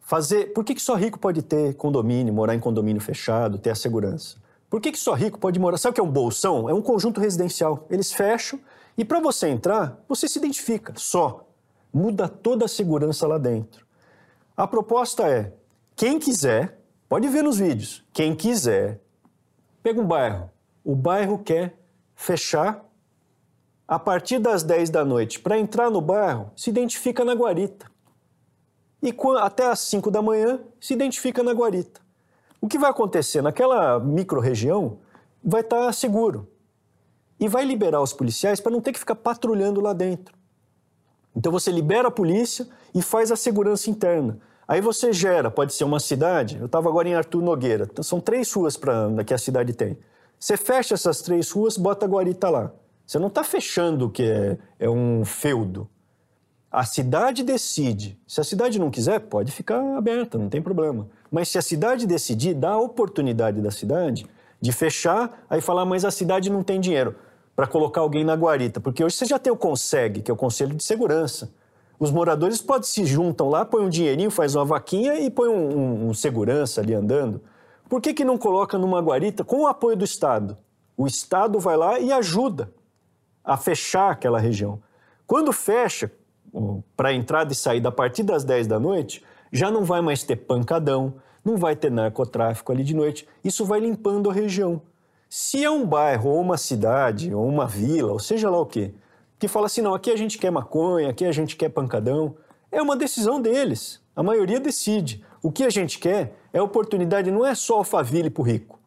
Speaker 1: fazer. Por que, que só rico pode ter condomínio, morar em condomínio fechado, ter a segurança? Por que, que só rico pode morar? Sabe o que é um bolsão? É um conjunto residencial. Eles fecham e para você entrar, você se identifica só. Muda toda a segurança lá dentro. A proposta é: quem quiser, pode ver nos vídeos, quem quiser, pega um bairro. O bairro quer fechar a partir das 10 da noite. Para entrar no bairro, se identifica na guarita. E até às 5 da manhã, se identifica na guarita. O que vai acontecer? Naquela micro-região, vai estar tá seguro. E vai liberar os policiais para não ter que ficar patrulhando lá dentro. Então você libera a polícia e faz a segurança interna. Aí você gera, pode ser uma cidade. Eu estava agora em Arthur Nogueira. São três ruas pra, que a cidade tem. Você fecha essas três ruas, bota a guarita lá. Você não está fechando que é, é um feudo. A cidade decide. Se a cidade não quiser, pode ficar aberta, não tem problema. Mas se a cidade decidir, dá a oportunidade da cidade de fechar, aí falar, mas a cidade não tem dinheiro para colocar alguém na guarita. Porque hoje você já tem o CONSEG, que é o Conselho de Segurança. Os moradores podem se juntam lá, põem um dinheirinho, faz uma vaquinha e põe um, um, um segurança ali andando. Por que, que não coloca numa guarita com o apoio do Estado? O Estado vai lá e ajuda a fechar aquela região. Quando fecha, para entrada e saída a partir das 10 da noite, já não vai mais ter pancadão, não vai ter narcotráfico ali de noite. Isso vai limpando a região. Se é um bairro, ou uma cidade, ou uma vila, ou seja lá o quê, que fala assim, não, aqui a gente quer maconha, aqui a gente quer pancadão, é uma decisão deles. A maioria decide. O que a gente quer é oportunidade, não é só alfaville para o rico.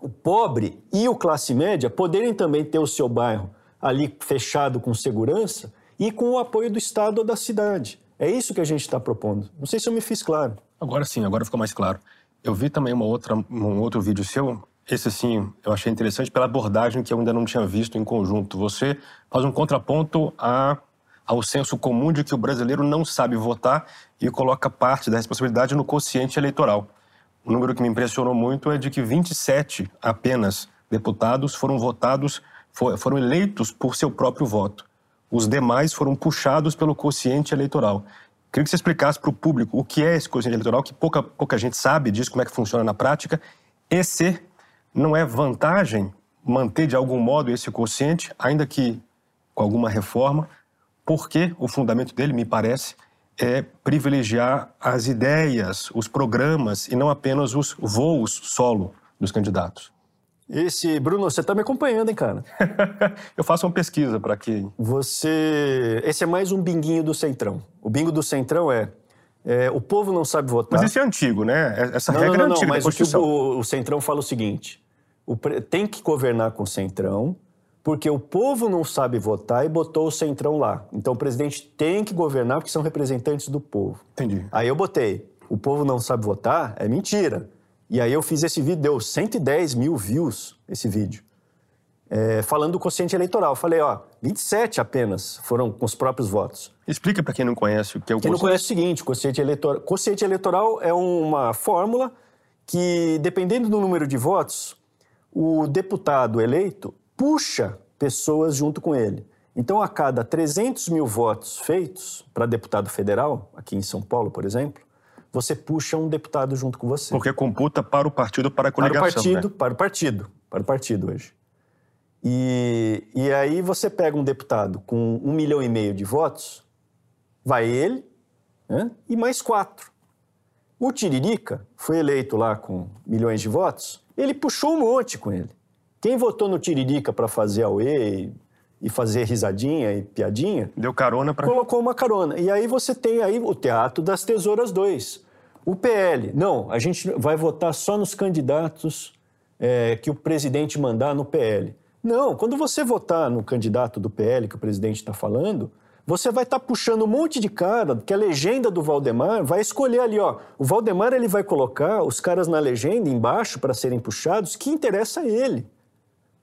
Speaker 1: O pobre e o classe média poderem também ter o seu bairro ali fechado com segurança e com o apoio do Estado ou da cidade. É isso que a gente está propondo. Não sei se eu me fiz claro.
Speaker 2: Agora sim, agora ficou mais claro. Eu vi também uma outra, um outro vídeo seu. Esse, sim, eu achei interessante pela abordagem que eu ainda não tinha visto em conjunto. Você faz um contraponto a, ao senso comum de que o brasileiro não sabe votar e coloca parte da responsabilidade no quociente eleitoral. O número que me impressionou muito é de que 27 apenas deputados foram votados, foram eleitos por seu próprio voto. Os demais foram puxados pelo quociente eleitoral. Queria que você explicasse para o público o que é esse quociente eleitoral, que pouca, pouca gente sabe disso, como é que funciona na prática, e se não é vantagem manter de algum modo esse quociente, ainda que com alguma reforma, porque o fundamento dele, me parece, é privilegiar as ideias, os programas e não apenas os voos solo dos candidatos.
Speaker 1: Esse, Bruno, você está me acompanhando, hein, cara?
Speaker 2: eu faço uma pesquisa para que.
Speaker 1: Você. Esse é mais um binguinho do Centrão. O bingo do Centrão é. é o povo não sabe votar.
Speaker 2: Mas esse é antigo, né? É, essa
Speaker 1: não,
Speaker 2: regra
Speaker 1: não, não,
Speaker 2: é antiga.
Speaker 1: Não, mas o, o, Centrão fala o seguinte: o, tem que governar com o Centrão, porque o povo não sabe votar e botou o Centrão lá. Então o presidente tem que governar porque são representantes do povo.
Speaker 2: Entendi.
Speaker 1: Aí eu botei: o povo não sabe votar é mentira. E aí eu fiz esse vídeo, deu 110 mil views esse vídeo. É, falando do quociente eleitoral. Eu falei, ó, 27 apenas foram com os próprios votos.
Speaker 2: Explica para quem não conhece o que é o
Speaker 1: Quem não conhece o seguinte, quociente eleitoral. Quociente eleitoral é uma fórmula que, dependendo do número de votos, o deputado eleito puxa pessoas junto com ele. Então, a cada 300 mil votos feitos para deputado federal, aqui em São Paulo, por exemplo, você puxa um deputado junto com você.
Speaker 2: Porque computa para o partido, para a coligação,
Speaker 1: Para o partido,
Speaker 2: né?
Speaker 1: para o partido, para o partido hoje. E, e aí você pega um deputado com um milhão e meio de votos, vai ele né, e mais quatro. O Tiririca foi eleito lá com milhões de votos, ele puxou um monte com ele. Quem votou no Tiririca para fazer a UE e fazer risadinha e piadinha...
Speaker 2: Deu carona para...
Speaker 1: Colocou uma carona. E aí você tem aí o Teatro das Tesouras 2 o PL, não, a gente vai votar só nos candidatos é, que o presidente mandar no PL. Não, quando você votar no candidato do PL que o presidente está falando, você vai estar tá puxando um monte de cara que a legenda do Valdemar vai escolher ali, ó. O Valdemar ele vai colocar os caras na legenda embaixo para serem puxados, que interessa a ele.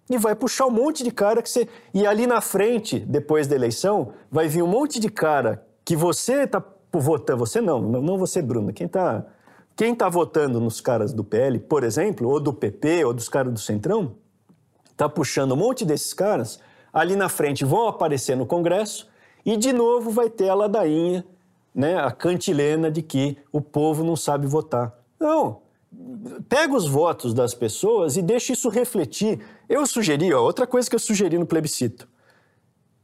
Speaker 1: E vai puxar um monte de cara que você. E ali na frente, depois da eleição, vai vir um monte de cara que você está votando, você não, não você, Bruno, quem está quem tá votando nos caras do PL, por exemplo, ou do PP, ou dos caras do Centrão, está puxando um monte desses caras, ali na frente vão aparecer no Congresso e de novo vai ter a ladainha, né, a cantilena de que o povo não sabe votar. Não, pega os votos das pessoas e deixa isso refletir. Eu sugeri, ó, outra coisa que eu sugeri no plebiscito.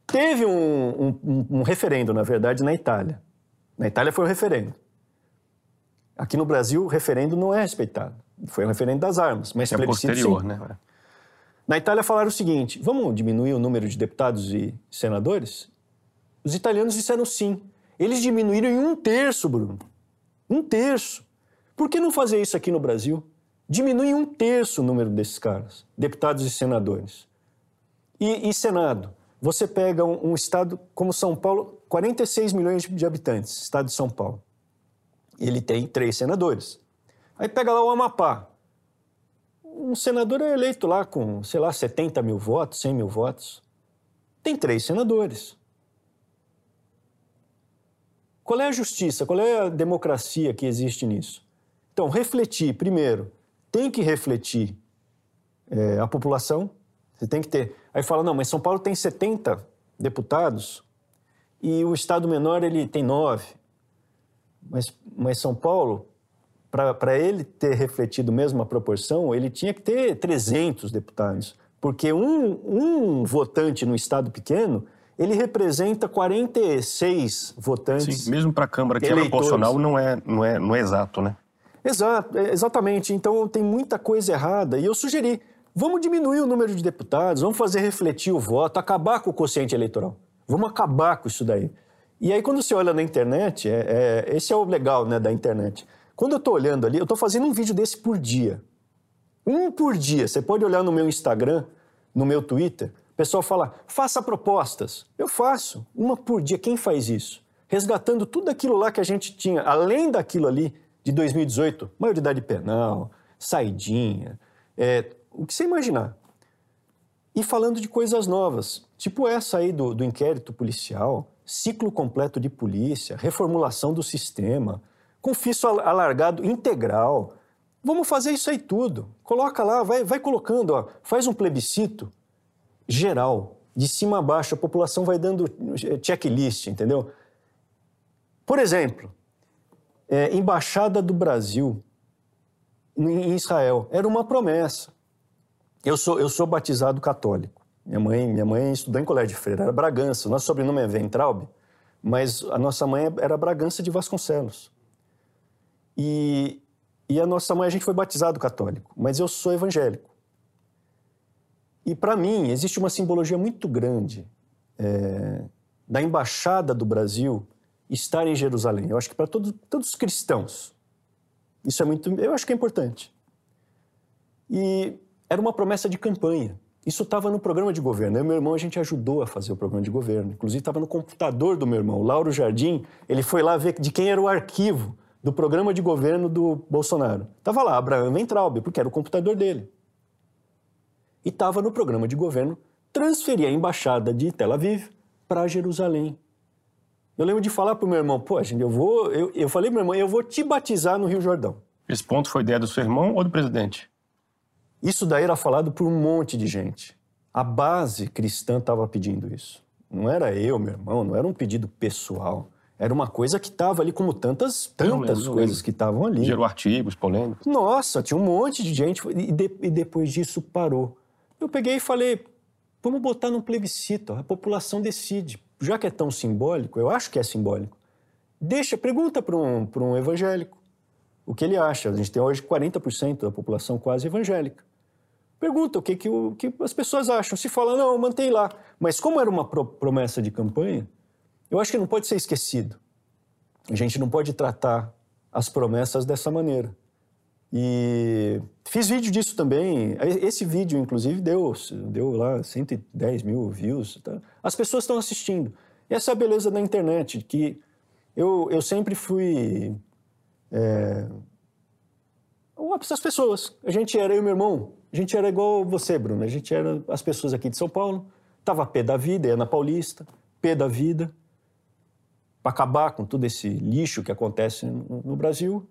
Speaker 1: Teve um, um, um referendo, na verdade, na Itália na Itália foi o referendo. Aqui no Brasil, o referendo não é respeitado. Foi o referendo das armas, mas
Speaker 2: é
Speaker 1: plebiscito
Speaker 2: posterior,
Speaker 1: sim.
Speaker 2: né?
Speaker 1: Na Itália falaram o seguinte: vamos diminuir o número de deputados e senadores? Os italianos disseram sim. Eles diminuíram em um terço, Bruno. Um terço. Por que não fazer isso aqui no Brasil? Diminui um terço o número desses caras, deputados e senadores. E, e Senado? Você pega um, um estado como São Paulo, 46 milhões de habitantes, estado de São Paulo. Ele tem três senadores. Aí pega lá o Amapá. Um senador é eleito lá com, sei lá, 70 mil votos, 100 mil votos. Tem três senadores. Qual é a justiça? Qual é a democracia que existe nisso? Então, refletir, primeiro, tem que refletir é, a população. Você tem que ter. Aí fala, não, mas São Paulo tem 70 deputados, e o estado menor ele tem nove. Mas, mas São Paulo, para ele ter refletido mesmo a proporção, ele tinha que ter 300 deputados. Porque um, um votante no estado pequeno, ele representa 46 votantes.
Speaker 2: Sim, mesmo para a Câmara, que é proporcional, não é, não, é, não é exato, né?
Speaker 1: Exato, é, exatamente. Então tem muita coisa errada. E eu sugeri, vamos diminuir o número de deputados, vamos fazer refletir o voto, acabar com o quociente eleitoral. Vamos acabar com isso daí. E aí, quando você olha na internet, é, é, esse é o legal né, da internet. Quando eu estou olhando ali, eu estou fazendo um vídeo desse por dia. Um por dia. Você pode olhar no meu Instagram, no meu Twitter. pessoal fala, faça propostas. Eu faço, uma por dia. Quem faz isso? Resgatando tudo aquilo lá que a gente tinha, além daquilo ali de 2018, maioridade penal, saidinha, é, o que você imaginar. E falando de coisas novas, tipo essa aí do, do inquérito policial, ciclo completo de polícia, reformulação do sistema, confisco alargado integral. Vamos fazer isso aí tudo. Coloca lá, vai, vai colocando, ó, faz um plebiscito geral, de cima a baixo, a população vai dando eh, checklist, entendeu? Por exemplo, é, Embaixada do Brasil em Israel era uma promessa. Eu sou, eu sou batizado católico. Minha mãe, minha mãe estudou em colégio de freira, era Bragança. Nosso sobrenome é Ventraub, mas a nossa mãe era Bragança de Vasconcelos. E, e a nossa mãe, a gente foi batizado católico, mas eu sou evangélico. E para mim, existe uma simbologia muito grande é, da embaixada do Brasil estar em Jerusalém. Eu acho que para todos, os cristãos, isso é muito, eu acho que é importante. E era uma promessa de campanha. Isso estava no programa de governo. Eu e meu irmão, a gente ajudou a fazer o programa de governo. Inclusive, estava no computador do meu irmão, Lauro Jardim. Ele foi lá ver de quem era o arquivo do programa de governo do Bolsonaro. Estava lá, Abraham Ventraub, porque era o computador dele. E estava no programa de governo transferir a embaixada de Tel Aviv para Jerusalém. Eu lembro de falar para o meu irmão, pô, gente, eu vou. Eu, eu falei para meu irmão, eu vou te batizar no Rio Jordão.
Speaker 2: Esse ponto foi ideia do seu irmão ou do presidente?
Speaker 1: Isso daí era falado por um monte de gente. A base cristã estava pedindo isso. Não era eu, meu irmão, não era um pedido pessoal. Era uma coisa que estava ali, como tantas, tantas lembro, coisas que estavam ali.
Speaker 2: Gerou artigos, polêmicos.
Speaker 1: Nossa, tinha um monte de gente. E, de, e depois disso parou. Eu peguei e falei: vamos botar num plebiscito, a população decide já que é tão simbólico, eu acho que é simbólico, deixa, pergunta para um, um evangélico o que ele acha. A gente tem hoje 40% da população quase evangélica. Pergunta o que, que, o que as pessoas acham. Se fala, não, mantém lá. Mas como era uma pro promessa de campanha, eu acho que não pode ser esquecido. A gente não pode tratar as promessas dessa maneira. E fiz vídeo disso também. Esse vídeo, inclusive, deu, deu lá 110 mil views. Tá? As pessoas estão assistindo. E essa é a beleza da internet, que eu, eu sempre fui. É, as pessoas. A gente era, eu e meu irmão, a gente era igual você, Bruno. A gente era as pessoas aqui de São Paulo. Tava pé da vida, ia na Paulista, pé da vida, para acabar com todo esse lixo que acontece no, no Brasil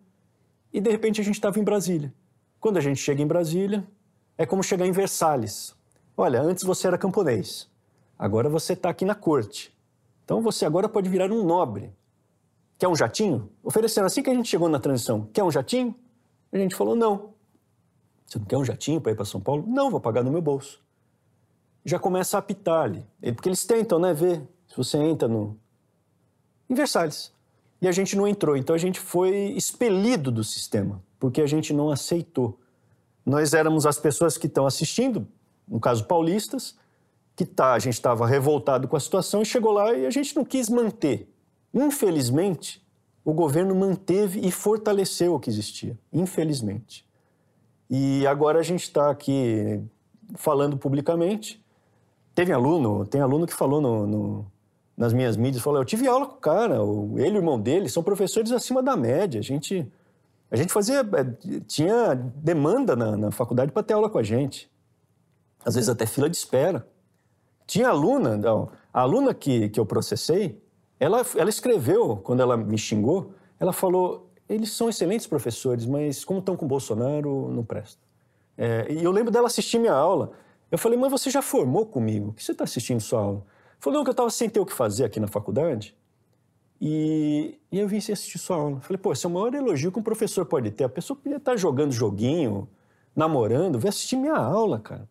Speaker 1: e de repente a gente estava em Brasília. Quando a gente chega em Brasília, é como chegar em Versalhes. Olha, antes você era camponês, agora você está aqui na corte. Então você agora pode virar um nobre. Quer um jatinho? Oferecendo assim que a gente chegou na transição. Quer um jatinho? A gente falou não. Você não quer um jatinho para ir para São Paulo? Não, vou pagar no meu bolso. Já começa a apitar ali. Porque eles tentam, né, ver se você entra no. Em Versalhes e a gente não entrou. Então a gente foi expelido do sistema, porque a gente não aceitou. Nós éramos as pessoas que estão assistindo, no caso paulistas, que tá, a gente estava revoltado com a situação e chegou lá e a gente não quis manter. Infelizmente, o governo manteve e fortaleceu o que existia. Infelizmente. E agora a gente está aqui falando publicamente. Teve aluno, tem aluno que falou no, no nas minhas mídias, falou, eu tive aula com o cara, ele e o irmão dele são professores acima da média. A gente, a gente fazia, é, tinha demanda na, na faculdade para ter aula com a gente. Às vezes até fila de espera. Tinha aluna, não, a aluna que, que eu processei, ela, ela escreveu, quando ela me xingou, ela falou, eles são excelentes professores, mas como estão com o Bolsonaro, não presta. É, e eu lembro dela assistir minha aula. Eu falei, mas você já formou comigo? que você está assistindo sua aula? Falou, que eu estava sem ter o que fazer aqui na faculdade. E, e eu vim assistir sua aula. Falei, pô, esse é o maior elogio que um professor pode ter. A pessoa podia estar jogando joguinho, namorando, veio assistir minha aula, cara.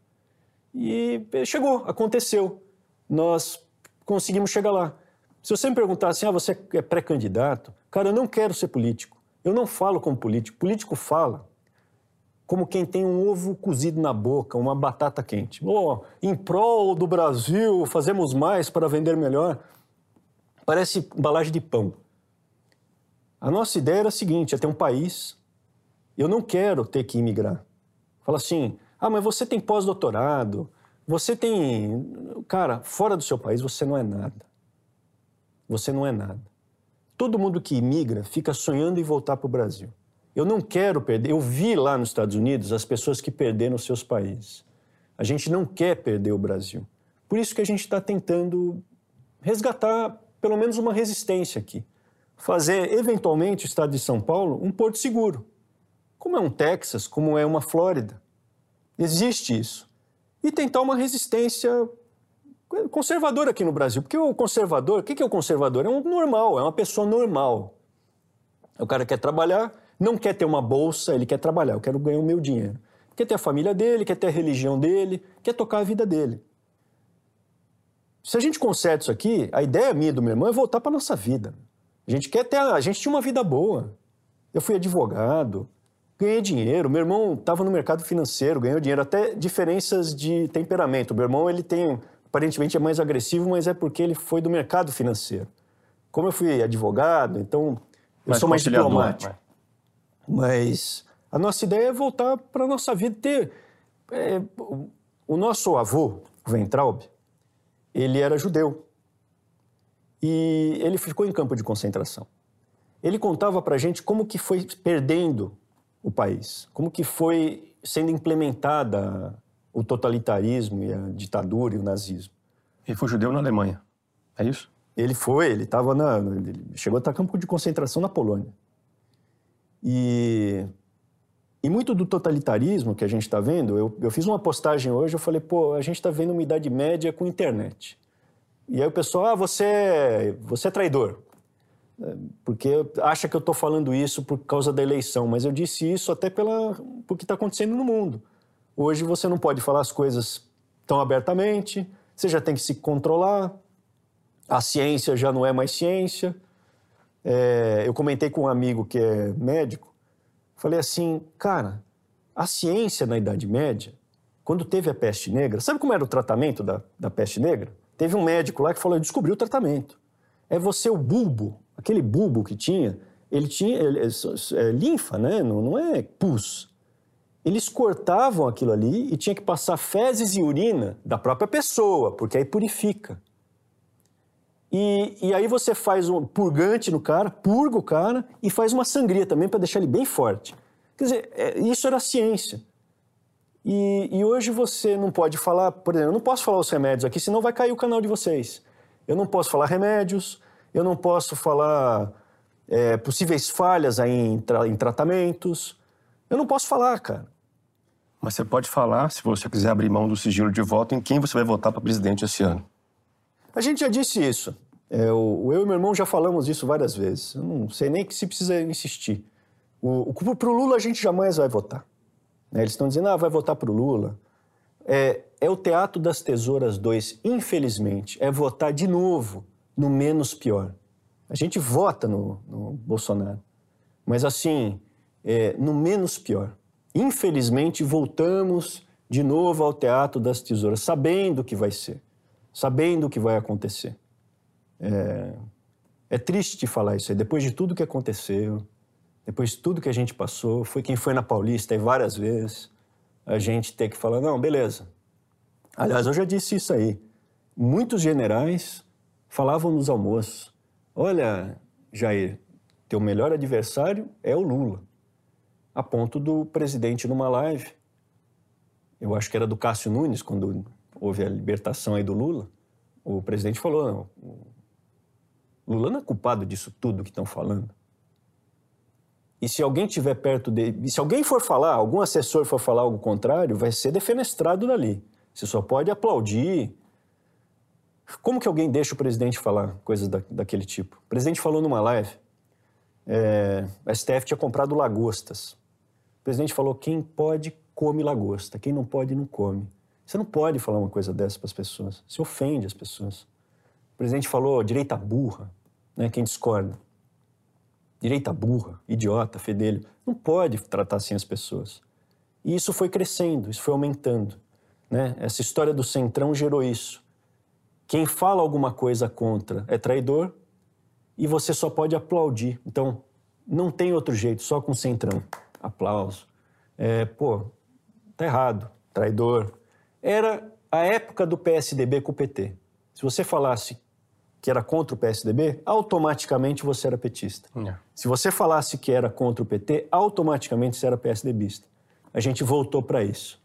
Speaker 1: E chegou, aconteceu. Nós conseguimos chegar lá. Se você me perguntar assim, ah, você é pré-candidato? Cara, eu não quero ser político. Eu não falo como político. Político fala como quem tem um ovo cozido na boca, uma batata quente. Oh, em prol do Brasil, fazemos mais para vender melhor. Parece embalagem de pão. A nossa ideia era a seguinte: é ter um país. Eu não quero ter que imigrar. Fala assim: ah, mas você tem pós-doutorado, Você tem. Cara, fora do seu país você não é nada. Você não é nada. Todo mundo que imigra fica sonhando em voltar para o Brasil. Eu não quero perder. Eu vi lá nos Estados Unidos as pessoas que perderam seus países. A gente não quer perder o Brasil. Por isso que a gente está tentando resgatar pelo menos uma resistência aqui. Fazer, eventualmente, o estado de São Paulo um porto seguro. Como é um Texas, como é uma Flórida. Existe isso. E tentar uma resistência conservadora aqui no Brasil. Porque o conservador, o que é o conservador? É um normal, é uma pessoa normal. O cara quer trabalhar, não quer ter uma bolsa, ele quer trabalhar, eu quero ganhar o meu dinheiro. Quer ter a família dele, quer ter a religião dele, quer tocar a vida dele. Se a gente conserta isso aqui, a ideia minha do meu irmão é voltar para nossa vida. A gente quer ter, a, gente tinha uma vida boa. Eu fui advogado, ganhei dinheiro. Meu irmão estava no mercado financeiro, ganhou dinheiro, até diferenças de temperamento. Meu irmão ele tem aparentemente é mais agressivo, mas é porque ele foi do mercado financeiro. Como eu fui advogado, então eu mais sou mais diplomático. Né? Mas a nossa ideia é voltar para a nossa vida, ter... É, o nosso avô, o Ventralb, ele era judeu. E ele ficou em campo de concentração. Ele contava para a gente como que foi perdendo o país, como que foi sendo implementada o totalitarismo e a ditadura e o nazismo.
Speaker 2: Ele foi judeu na Alemanha, é isso?
Speaker 1: Ele foi, ele estava na, ele chegou a estar campo de concentração na Polônia. E, e muito do totalitarismo que a gente está vendo, eu, eu fiz uma postagem hoje, eu falei, pô, a gente está vendo uma idade média com internet. E aí o pessoal, ah, você, você é traidor. Porque acha que eu estou falando isso por causa da eleição, mas eu disse isso até pela, por que está acontecendo no mundo. Hoje você não pode falar as coisas tão abertamente, você já tem que se controlar, a ciência já não é mais ciência. É, eu comentei com um amigo que é médico, falei assim, cara, a ciência na Idade Média, quando teve a peste negra, sabe como era o tratamento da, da peste negra? Teve um médico lá que falou, descobriu o tratamento. É você o bulbo, aquele bulbo que tinha, ele tinha ele, é, é, linfa, né? Não, não é pus. Eles cortavam aquilo ali e tinha que passar fezes e urina da própria pessoa, porque aí purifica. E, e aí você faz um purgante no cara, purga o cara e faz uma sangria também para deixar ele bem forte. Quer dizer, é, isso era ciência. E, e, hoje você não pode falar, por exemplo, eu não posso falar os remédios aqui, senão vai cair o canal de vocês. Eu não posso falar remédios, eu não posso falar é, possíveis falhas em, em tratamentos. Eu não posso falar, cara.
Speaker 2: Mas você pode falar, se você quiser abrir mão do sigilo de voto, em quem você vai votar para presidente esse ano.
Speaker 1: A gente já disse isso. É, o, eu e meu irmão já falamos isso várias vezes. Eu não sei nem que se precisa insistir. O, o, pro Lula a gente jamais vai votar. Né? Eles estão dizendo, ah, vai votar pro Lula. É, é o Teatro das Tesouras 2, infelizmente, é votar de novo no menos pior. A gente vota no, no Bolsonaro, mas assim, é, no menos pior. Infelizmente, voltamos de novo ao Teatro das Tesouras, sabendo o que vai ser sabendo o que vai acontecer. É, é triste falar isso aí, depois de tudo que aconteceu, depois de tudo que a gente passou, foi quem foi na Paulista e várias vezes, a gente ter que falar, não, beleza. Aliás, eu já disse isso aí. Muitos generais falavam nos almoços, olha, Jair, teu melhor adversário é o Lula. A ponto do presidente numa live, eu acho que era do Cássio Nunes, quando houve a libertação aí do Lula, o presidente falou, Lula não é culpado disso tudo que estão falando. E se alguém estiver perto dele, se alguém for falar, algum assessor for falar algo contrário, vai ser defenestrado dali. Você só pode aplaudir. Como que alguém deixa o presidente falar coisas da, daquele tipo? O presidente falou numa live, é, a STF tinha comprado lagostas. O presidente falou: quem pode, come lagosta, quem não pode, não come. Você não pode falar uma coisa dessa para as pessoas. Você ofende as pessoas. O presidente falou direita burra, né? quem discorda. Direita burra, idiota, fedelho. Não pode tratar assim as pessoas. E isso foi crescendo, isso foi aumentando. Né? Essa história do centrão gerou isso. Quem fala alguma coisa contra é traidor e você só pode aplaudir. Então, não tem outro jeito, só com centrão. Aplauso. É, pô, tá errado, traidor, era a época do PSDB com o PT. Se você falasse que era contra o PSDB, automaticamente você era petista. É. Se você falasse que era contra o PT, automaticamente você era PSDBista. A gente voltou para isso.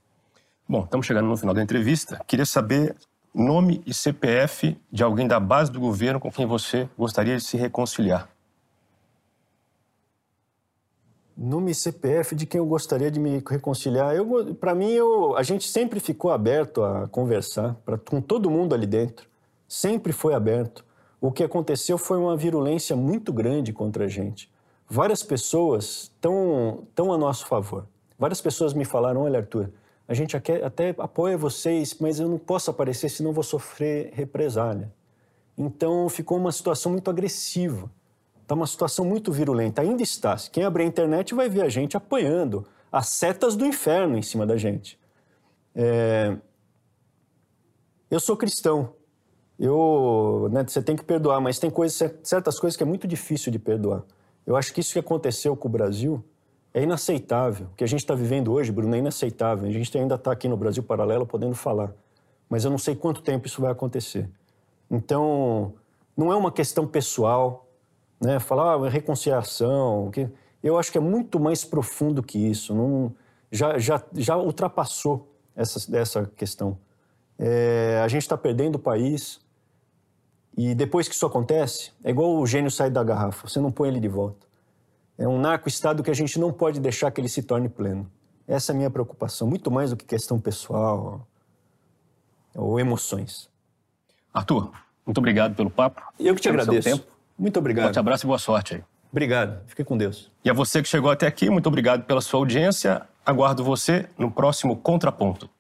Speaker 2: Bom, estamos chegando no final da entrevista. Queria saber nome e CPF de alguém da base do governo com quem você gostaria de se reconciliar.
Speaker 1: Nome CPF de quem eu gostaria de me reconciliar. Para mim, eu, a gente sempre ficou aberto a conversar pra, com todo mundo ali dentro. Sempre foi aberto. O que aconteceu foi uma virulência muito grande contra a gente. Várias pessoas estão, estão a nosso favor. Várias pessoas me falaram: olha, Arthur, a gente até apoia vocês, mas eu não posso aparecer senão vou sofrer represália. Então ficou uma situação muito agressiva. Está uma situação muito virulenta. Ainda está. Quem abrir a internet vai ver a gente apanhando as setas do inferno em cima da gente. É... Eu sou cristão. Eu, né, você tem que perdoar, mas tem coisas, certas coisas que é muito difícil de perdoar. Eu acho que isso que aconteceu com o Brasil é inaceitável. O que a gente está vivendo hoje, Bruno, é inaceitável. A gente ainda está aqui no Brasil Paralelo podendo falar, mas eu não sei quanto tempo isso vai acontecer. Então, não é uma questão pessoal, né? Falar ah, reconciliação, que eu acho que é muito mais profundo que isso. Não, já, já, já ultrapassou essa, essa questão. É, a gente está perdendo o país e depois que isso acontece, é igual o gênio sair da garrafa. Você não põe ele de volta. É um narco-estado que a gente não pode deixar que ele se torne pleno. Essa é a minha preocupação, muito mais do que questão pessoal ou emoções.
Speaker 2: Arthur, muito obrigado pelo papo.
Speaker 1: Eu que te agradeço. Muito obrigado.
Speaker 2: Forte abraço e boa sorte aí.
Speaker 1: Obrigado. Fique com Deus.
Speaker 2: E a você que chegou até aqui, muito obrigado pela sua audiência. Aguardo você no próximo Contraponto.